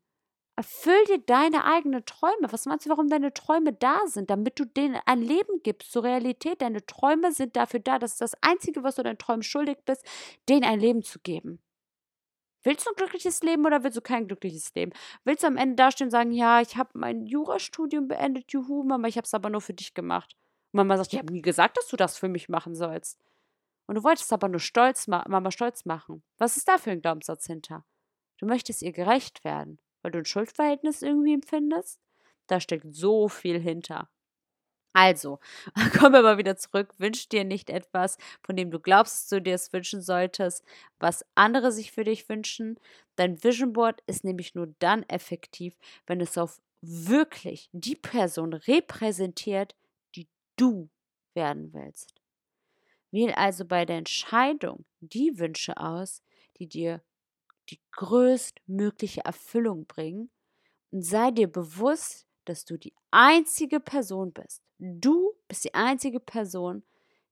[SPEAKER 1] Erfüll dir deine eigenen Träume. Was meinst du, warum deine Träume da sind? Damit du denen ein Leben gibst, zur Realität. Deine Träume sind dafür da. Das ist das Einzige, was du deinen Träumen schuldig bist, denen ein Leben zu geben. Willst du ein glückliches Leben oder willst du kein glückliches Leben? Willst du am Ende dastehen und sagen, ja, ich habe mein Jurastudium beendet, juhu, Mama, ich habe es aber nur für dich gemacht. Und Mama sagt, ich habe nie gesagt, dass du das für mich machen sollst. Und du wolltest aber nur stolz Mama stolz machen. Was ist da für ein Glaubenssatz hinter? Du möchtest ihr gerecht werden, weil du ein Schuldverhältnis irgendwie empfindest? Da steckt so viel hinter. Also, wir mal wieder zurück. Wünsch dir nicht etwas, von dem du glaubst, du dir es wünschen solltest, was andere sich für dich wünschen. Dein Vision Board ist nämlich nur dann effektiv, wenn es auf wirklich die Person repräsentiert, die du werden willst. Wähl also bei der Entscheidung die Wünsche aus, die dir die größtmögliche Erfüllung bringen und sei dir bewusst, dass du die einzige Person bist. Du bist die einzige Person,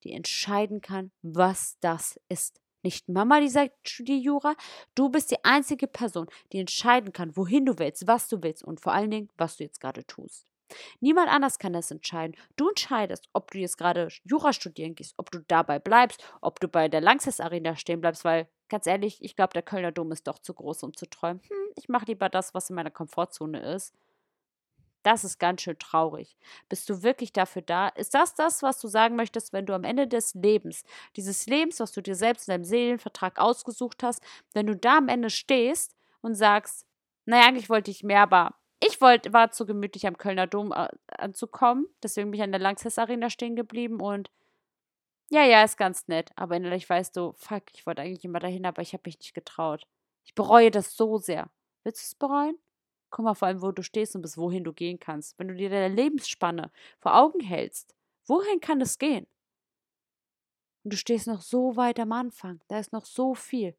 [SPEAKER 1] die entscheiden kann, was das ist. Nicht Mama, die sagt, studier Jura. Du bist die einzige Person, die entscheiden kann, wohin du willst, was du willst und vor allen Dingen, was du jetzt gerade tust. Niemand anders kann das entscheiden. Du entscheidest, ob du jetzt gerade Jura studieren gehst, ob du dabei bleibst, ob du bei der Langsess Arena stehen bleibst, weil ganz ehrlich, ich glaube, der Kölner Dom ist doch zu groß, um zu träumen. Hm, ich mache lieber das, was in meiner Komfortzone ist. Das ist ganz schön traurig. Bist du wirklich dafür da? Ist das das, was du sagen möchtest, wenn du am Ende des Lebens, dieses Lebens, was du dir selbst in deinem Seelenvertrag ausgesucht hast, wenn du da am Ende stehst und sagst, naja, eigentlich wollte ich mehr, aber ich wollte, war zu gemütlich am Kölner Dom äh, anzukommen, deswegen bin ich an der Lanxess Arena stehen geblieben und ja, ja, ist ganz nett, aber innerlich weißt du, fuck, ich wollte eigentlich immer dahin, aber ich habe mich nicht getraut. Ich bereue das so sehr. Willst du es bereuen? Guck mal vor allem, wo du stehst und bis wohin du gehen kannst. Wenn du dir deine Lebensspanne vor Augen hältst, wohin kann es gehen? Und du stehst noch so weit am Anfang, da ist noch so viel.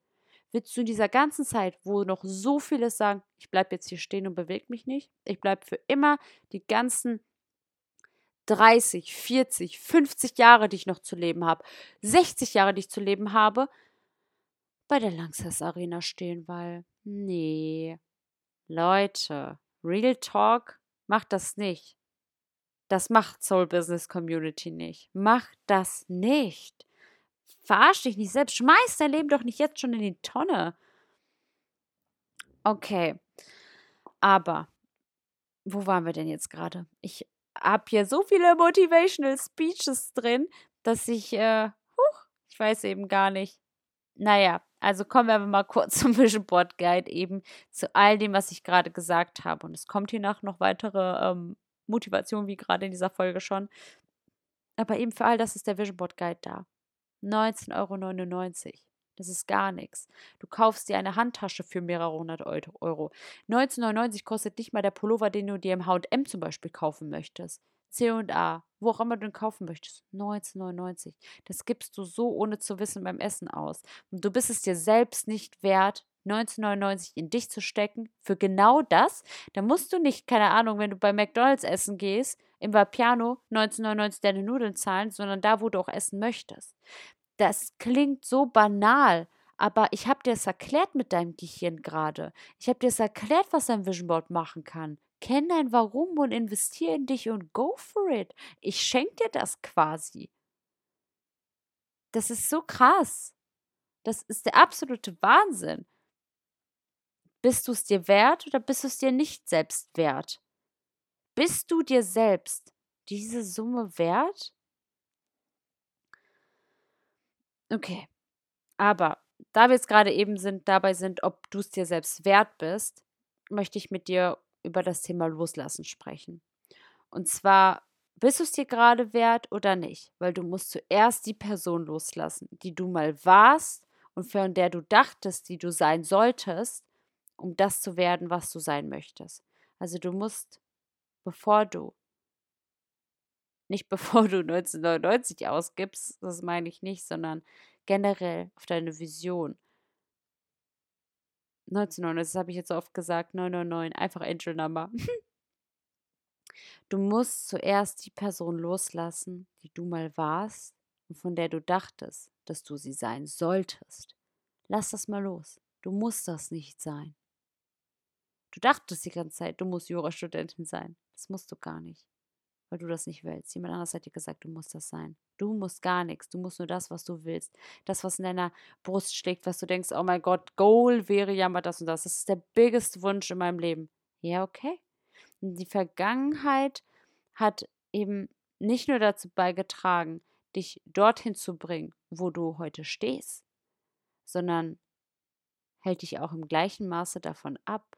[SPEAKER 1] Willst du in dieser ganzen Zeit, wo noch so viel ist, sagen, ich bleibe jetzt hier stehen und bewege mich nicht? Ich bleibe für immer die ganzen 30, 40, 50 Jahre, die ich noch zu leben habe, 60 Jahre, die ich zu leben habe, bei der Langsess Arena stehen, weil, nee, Leute, Real Talk macht das nicht. Das macht Soul Business Community nicht. Macht das nicht. Verarsch dich nicht selbst. Schmeiß dein Leben doch nicht jetzt schon in die Tonne. Okay. Aber, wo waren wir denn jetzt gerade? Ich habe hier so viele Motivational Speeches drin, dass ich, äh, huch, ich weiß eben gar nicht. Naja, also kommen wir aber mal kurz zum Vision Board Guide eben zu all dem, was ich gerade gesagt habe. Und es kommt hiernach noch weitere ähm, Motivation, wie gerade in dieser Folge schon. Aber eben für all das ist der Vision Board Guide da. 19,99 Euro. Das ist gar nichts. Du kaufst dir eine Handtasche für mehrere hundert Euro. 19,99 kostet nicht mal der Pullover, den du dir im H&M zum Beispiel kaufen möchtest. C&A, wo auch immer du ihn kaufen möchtest, 19,99. Das gibst du so ohne zu wissen beim Essen aus. Und du bist es dir selbst nicht wert, 19,99 in dich zu stecken für genau das. Da musst du nicht, keine Ahnung, wenn du bei McDonalds essen gehst, im Vapiano 19,99 deine Nudeln zahlen, sondern da, wo du auch essen möchtest. Das klingt so banal, aber ich habe dir es erklärt mit deinem Gehirn gerade. Ich habe dir es erklärt, was ein Vision Board machen kann. Kenn dein Warum und investier in dich und go for it. Ich schenke dir das quasi. Das ist so krass. Das ist der absolute Wahnsinn. Bist du es dir wert oder bist du es dir nicht selbst wert? Bist du dir selbst diese Summe wert? Okay. Aber da wir jetzt gerade eben sind, dabei sind, ob du es dir selbst wert bist, möchte ich mit dir über das Thema Loslassen sprechen. Und zwar, bist du es dir gerade wert oder nicht? Weil du musst zuerst die Person loslassen, die du mal warst und von der du dachtest, die du sein solltest, um das zu werden, was du sein möchtest. Also du musst, bevor du, nicht bevor du 1999 ausgibst, das meine ich nicht, sondern generell auf deine Vision, 1999, das habe ich jetzt so oft gesagt, 999, einfach Angel Number. du musst zuerst die Person loslassen, die du mal warst und von der du dachtest, dass du sie sein solltest. Lass das mal los. Du musst das nicht sein. Du dachtest die ganze Zeit, du musst Jurastudentin sein. Das musst du gar nicht weil du das nicht willst. Jemand anderes hat dir gesagt, du musst das sein. Du musst gar nichts. Du musst nur das, was du willst. Das, was in deiner Brust schlägt, was du denkst, oh mein Gott, Goal wäre ja mal das und das. Das ist der biggest Wunsch in meinem Leben. Ja, okay. Und die Vergangenheit hat eben nicht nur dazu beigetragen, dich dorthin zu bringen, wo du heute stehst, sondern hält dich auch im gleichen Maße davon ab,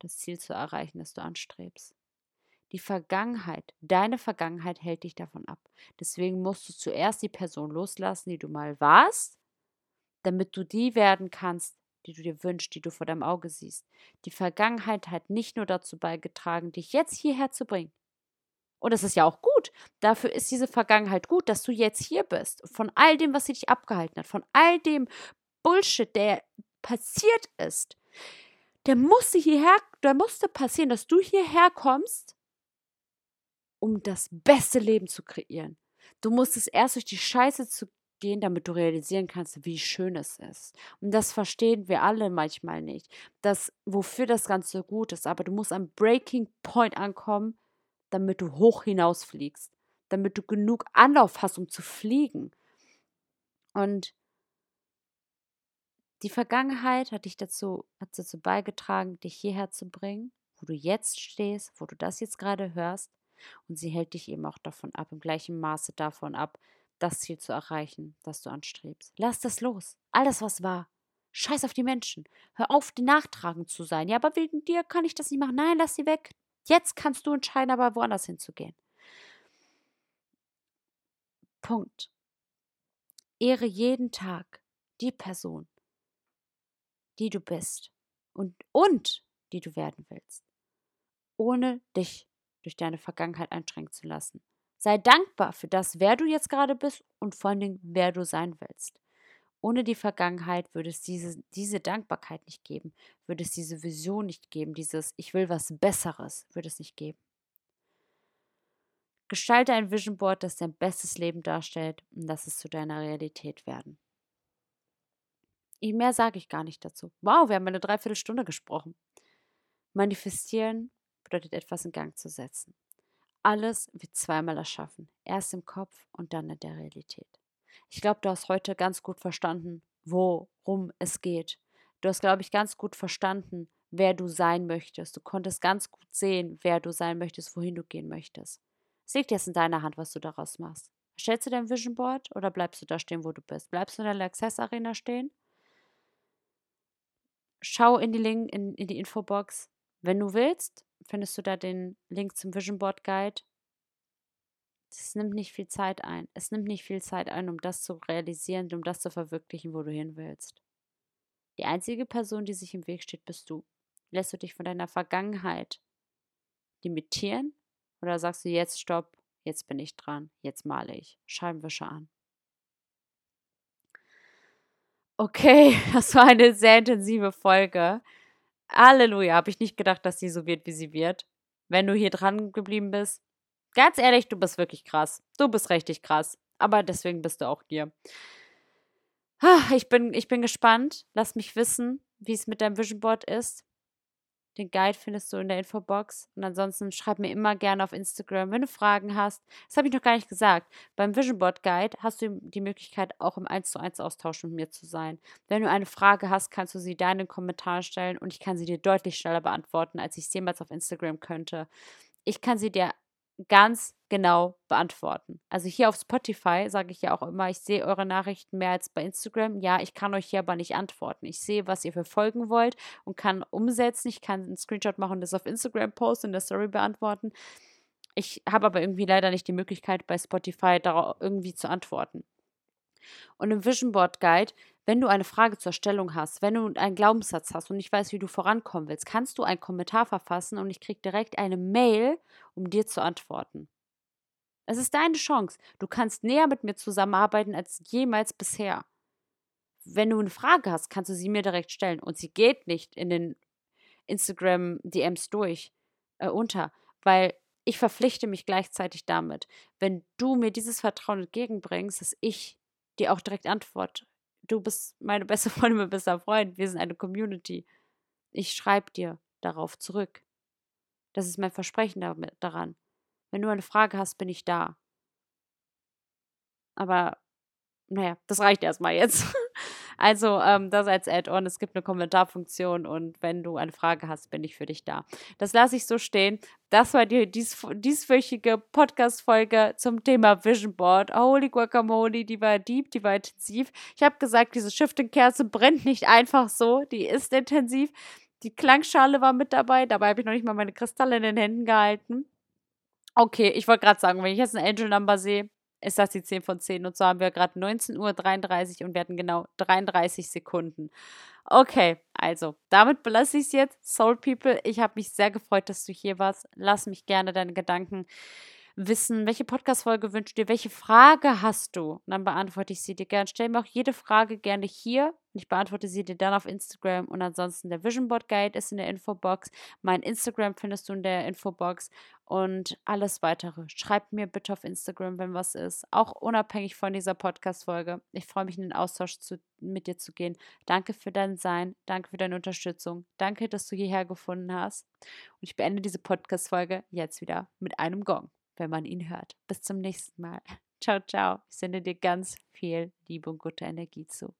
[SPEAKER 1] das Ziel zu erreichen, das du anstrebst. Die Vergangenheit, deine Vergangenheit hält dich davon ab. Deswegen musst du zuerst die Person loslassen, die du mal warst, damit du die werden kannst, die du dir wünschst, die du vor deinem Auge siehst. Die Vergangenheit hat nicht nur dazu beigetragen, dich jetzt hierher zu bringen. Und das ist ja auch gut. Dafür ist diese Vergangenheit gut, dass du jetzt hier bist. Von all dem, was sie dich abgehalten hat, von all dem Bullshit, der passiert ist, der musste hierher, der musste passieren, dass du hierher kommst um das beste Leben zu kreieren. Du musst es erst durch die Scheiße zu gehen, damit du realisieren kannst, wie schön es ist. Und das verstehen wir alle manchmal nicht, dass wofür das Ganze gut ist. Aber du musst am Breaking Point ankommen, damit du hoch hinausfliegst, damit du genug Anlauf hast, um zu fliegen. Und die Vergangenheit hat dich dazu, hat dazu beigetragen, dich hierher zu bringen, wo du jetzt stehst, wo du das jetzt gerade hörst. Und sie hält dich eben auch davon ab, im gleichen Maße davon ab, das Ziel zu erreichen, das du anstrebst. Lass das los. Alles, was war. Scheiß auf die Menschen. Hör auf, die nachtragend zu sein. Ja, aber wegen dir kann ich das nicht machen. Nein, lass sie weg. Jetzt kannst du entscheiden, aber woanders hinzugehen. Punkt. Ehre jeden Tag die Person, die du bist und, und die du werden willst, ohne dich durch deine Vergangenheit einschränken zu lassen. Sei dankbar für das, wer du jetzt gerade bist und vor allen Dingen, wer du sein willst. Ohne die Vergangenheit würde es diese, diese Dankbarkeit nicht geben, würde es diese Vision nicht geben, dieses Ich will was Besseres, würde es nicht geben. Gestalte ein Vision Board, das dein bestes Leben darstellt und lass es zu deiner Realität werden. Mehr sage ich gar nicht dazu. Wow, wir haben eine Dreiviertelstunde gesprochen. Manifestieren bedeutet etwas in Gang zu setzen. Alles wird zweimal erschaffen. Erst im Kopf und dann in der Realität. Ich glaube, du hast heute ganz gut verstanden, worum es geht. Du hast, glaube ich, ganz gut verstanden, wer du sein möchtest. Du konntest ganz gut sehen, wer du sein möchtest, wohin du gehen möchtest. Es liegt jetzt in deiner Hand, was du daraus machst. Stellst du dein Vision Board oder bleibst du da stehen, wo du bist? Bleibst du in der Access Arena stehen? Schau in die Link, in, in die Infobox. Wenn du willst, findest du da den Link zum Vision Board Guide. Es nimmt nicht viel Zeit ein. Es nimmt nicht viel Zeit ein, um das zu realisieren, um das zu verwirklichen, wo du hin willst. Die einzige Person, die sich im Weg steht, bist du. Lässt du dich von deiner Vergangenheit limitieren oder sagst du jetzt Stopp, jetzt bin ich dran, jetzt male ich, Scheibenwischer an. Okay, das war eine sehr intensive Folge. Halleluja, habe ich nicht gedacht, dass sie so wird, wie sie wird. Wenn du hier dran geblieben bist, ganz ehrlich, du bist wirklich krass. Du bist richtig krass. Aber deswegen bist du auch hier. Ah, ich bin, ich bin gespannt. Lass mich wissen, wie es mit deinem Vision Board ist. Den Guide findest du in der Infobox. Und ansonsten schreib mir immer gerne auf Instagram, wenn du Fragen hast. Das habe ich noch gar nicht gesagt. Beim Vision Board Guide hast du die Möglichkeit, auch im 1 zu 1 Austausch mit mir zu sein. Wenn du eine Frage hast, kannst du sie da in den Kommentaren stellen und ich kann sie dir deutlich schneller beantworten, als ich es jemals auf Instagram könnte. Ich kann sie dir ganz genau beantworten. Also hier auf Spotify sage ich ja auch immer, ich sehe eure Nachrichten mehr als bei Instagram. Ja, ich kann euch hier aber nicht antworten. Ich sehe, was ihr verfolgen wollt und kann umsetzen. Ich kann einen Screenshot machen und das auf Instagram posten und der Story beantworten. Ich habe aber irgendwie leider nicht die Möglichkeit, bei Spotify darauf irgendwie zu antworten. Und im Vision Board Guide, wenn du eine Frage zur Stellung hast, wenn du einen Glaubenssatz hast und nicht weißt, wie du vorankommen willst, kannst du einen Kommentar verfassen und ich kriege direkt eine Mail, um dir zu antworten. Es ist deine Chance. Du kannst näher mit mir zusammenarbeiten als jemals bisher. Wenn du eine Frage hast, kannst du sie mir direkt stellen. Und sie geht nicht in den Instagram-DMs durch äh, unter, weil ich verpflichte mich gleichzeitig damit, wenn du mir dieses Vertrauen entgegenbringst, dass ich dir auch direkt antworte. Du bist meine beste Freundin, mein bester Freund. Wir sind eine Community. Ich schreibe dir darauf zurück. Das ist mein Versprechen damit, daran. Wenn du eine Frage hast, bin ich da. Aber naja, das reicht erstmal jetzt. Also, ähm, das als Add-on. Es gibt eine Kommentarfunktion und wenn du eine Frage hast, bin ich für dich da. Das lasse ich so stehen. Das war die dies, dieswöchige Podcast-Folge zum Thema Vision Board. Holy Guacamole, die war deep, die war intensiv. Ich habe gesagt, diese Shifting-Kerze brennt nicht einfach so. Die ist intensiv. Die Klangschale war mit dabei. Dabei habe ich noch nicht mal meine Kristalle in den Händen gehalten. Okay, ich wollte gerade sagen, wenn ich jetzt ein Angel Number sehe, ist das die 10 von 10. Und so haben wir gerade 19.33 Uhr und hatten genau 33 Sekunden. Okay, also damit belasse ich es jetzt. Soul People, ich habe mich sehr gefreut, dass du hier warst. Lass mich gerne deine Gedanken wissen, welche Podcast-Folge wünschst du dir, welche Frage hast du? Und dann beantworte ich sie dir gern. Stell mir auch jede Frage gerne hier und ich beantworte sie dir dann auf Instagram. Und ansonsten der Vision Board Guide ist in der Infobox. Mein Instagram findest du in der Infobox und alles weitere. Schreib mir bitte auf Instagram, wenn was ist. Auch unabhängig von dieser Podcast-Folge. Ich freue mich, in den Austausch zu, mit dir zu gehen. Danke für dein Sein. Danke für deine Unterstützung. Danke, dass du hierher gefunden hast. Und ich beende diese Podcast-Folge jetzt wieder mit einem Gong wenn man ihn hört. Bis zum nächsten Mal. Ciao, ciao. Ich sende dir ganz viel Liebe und gute Energie zu.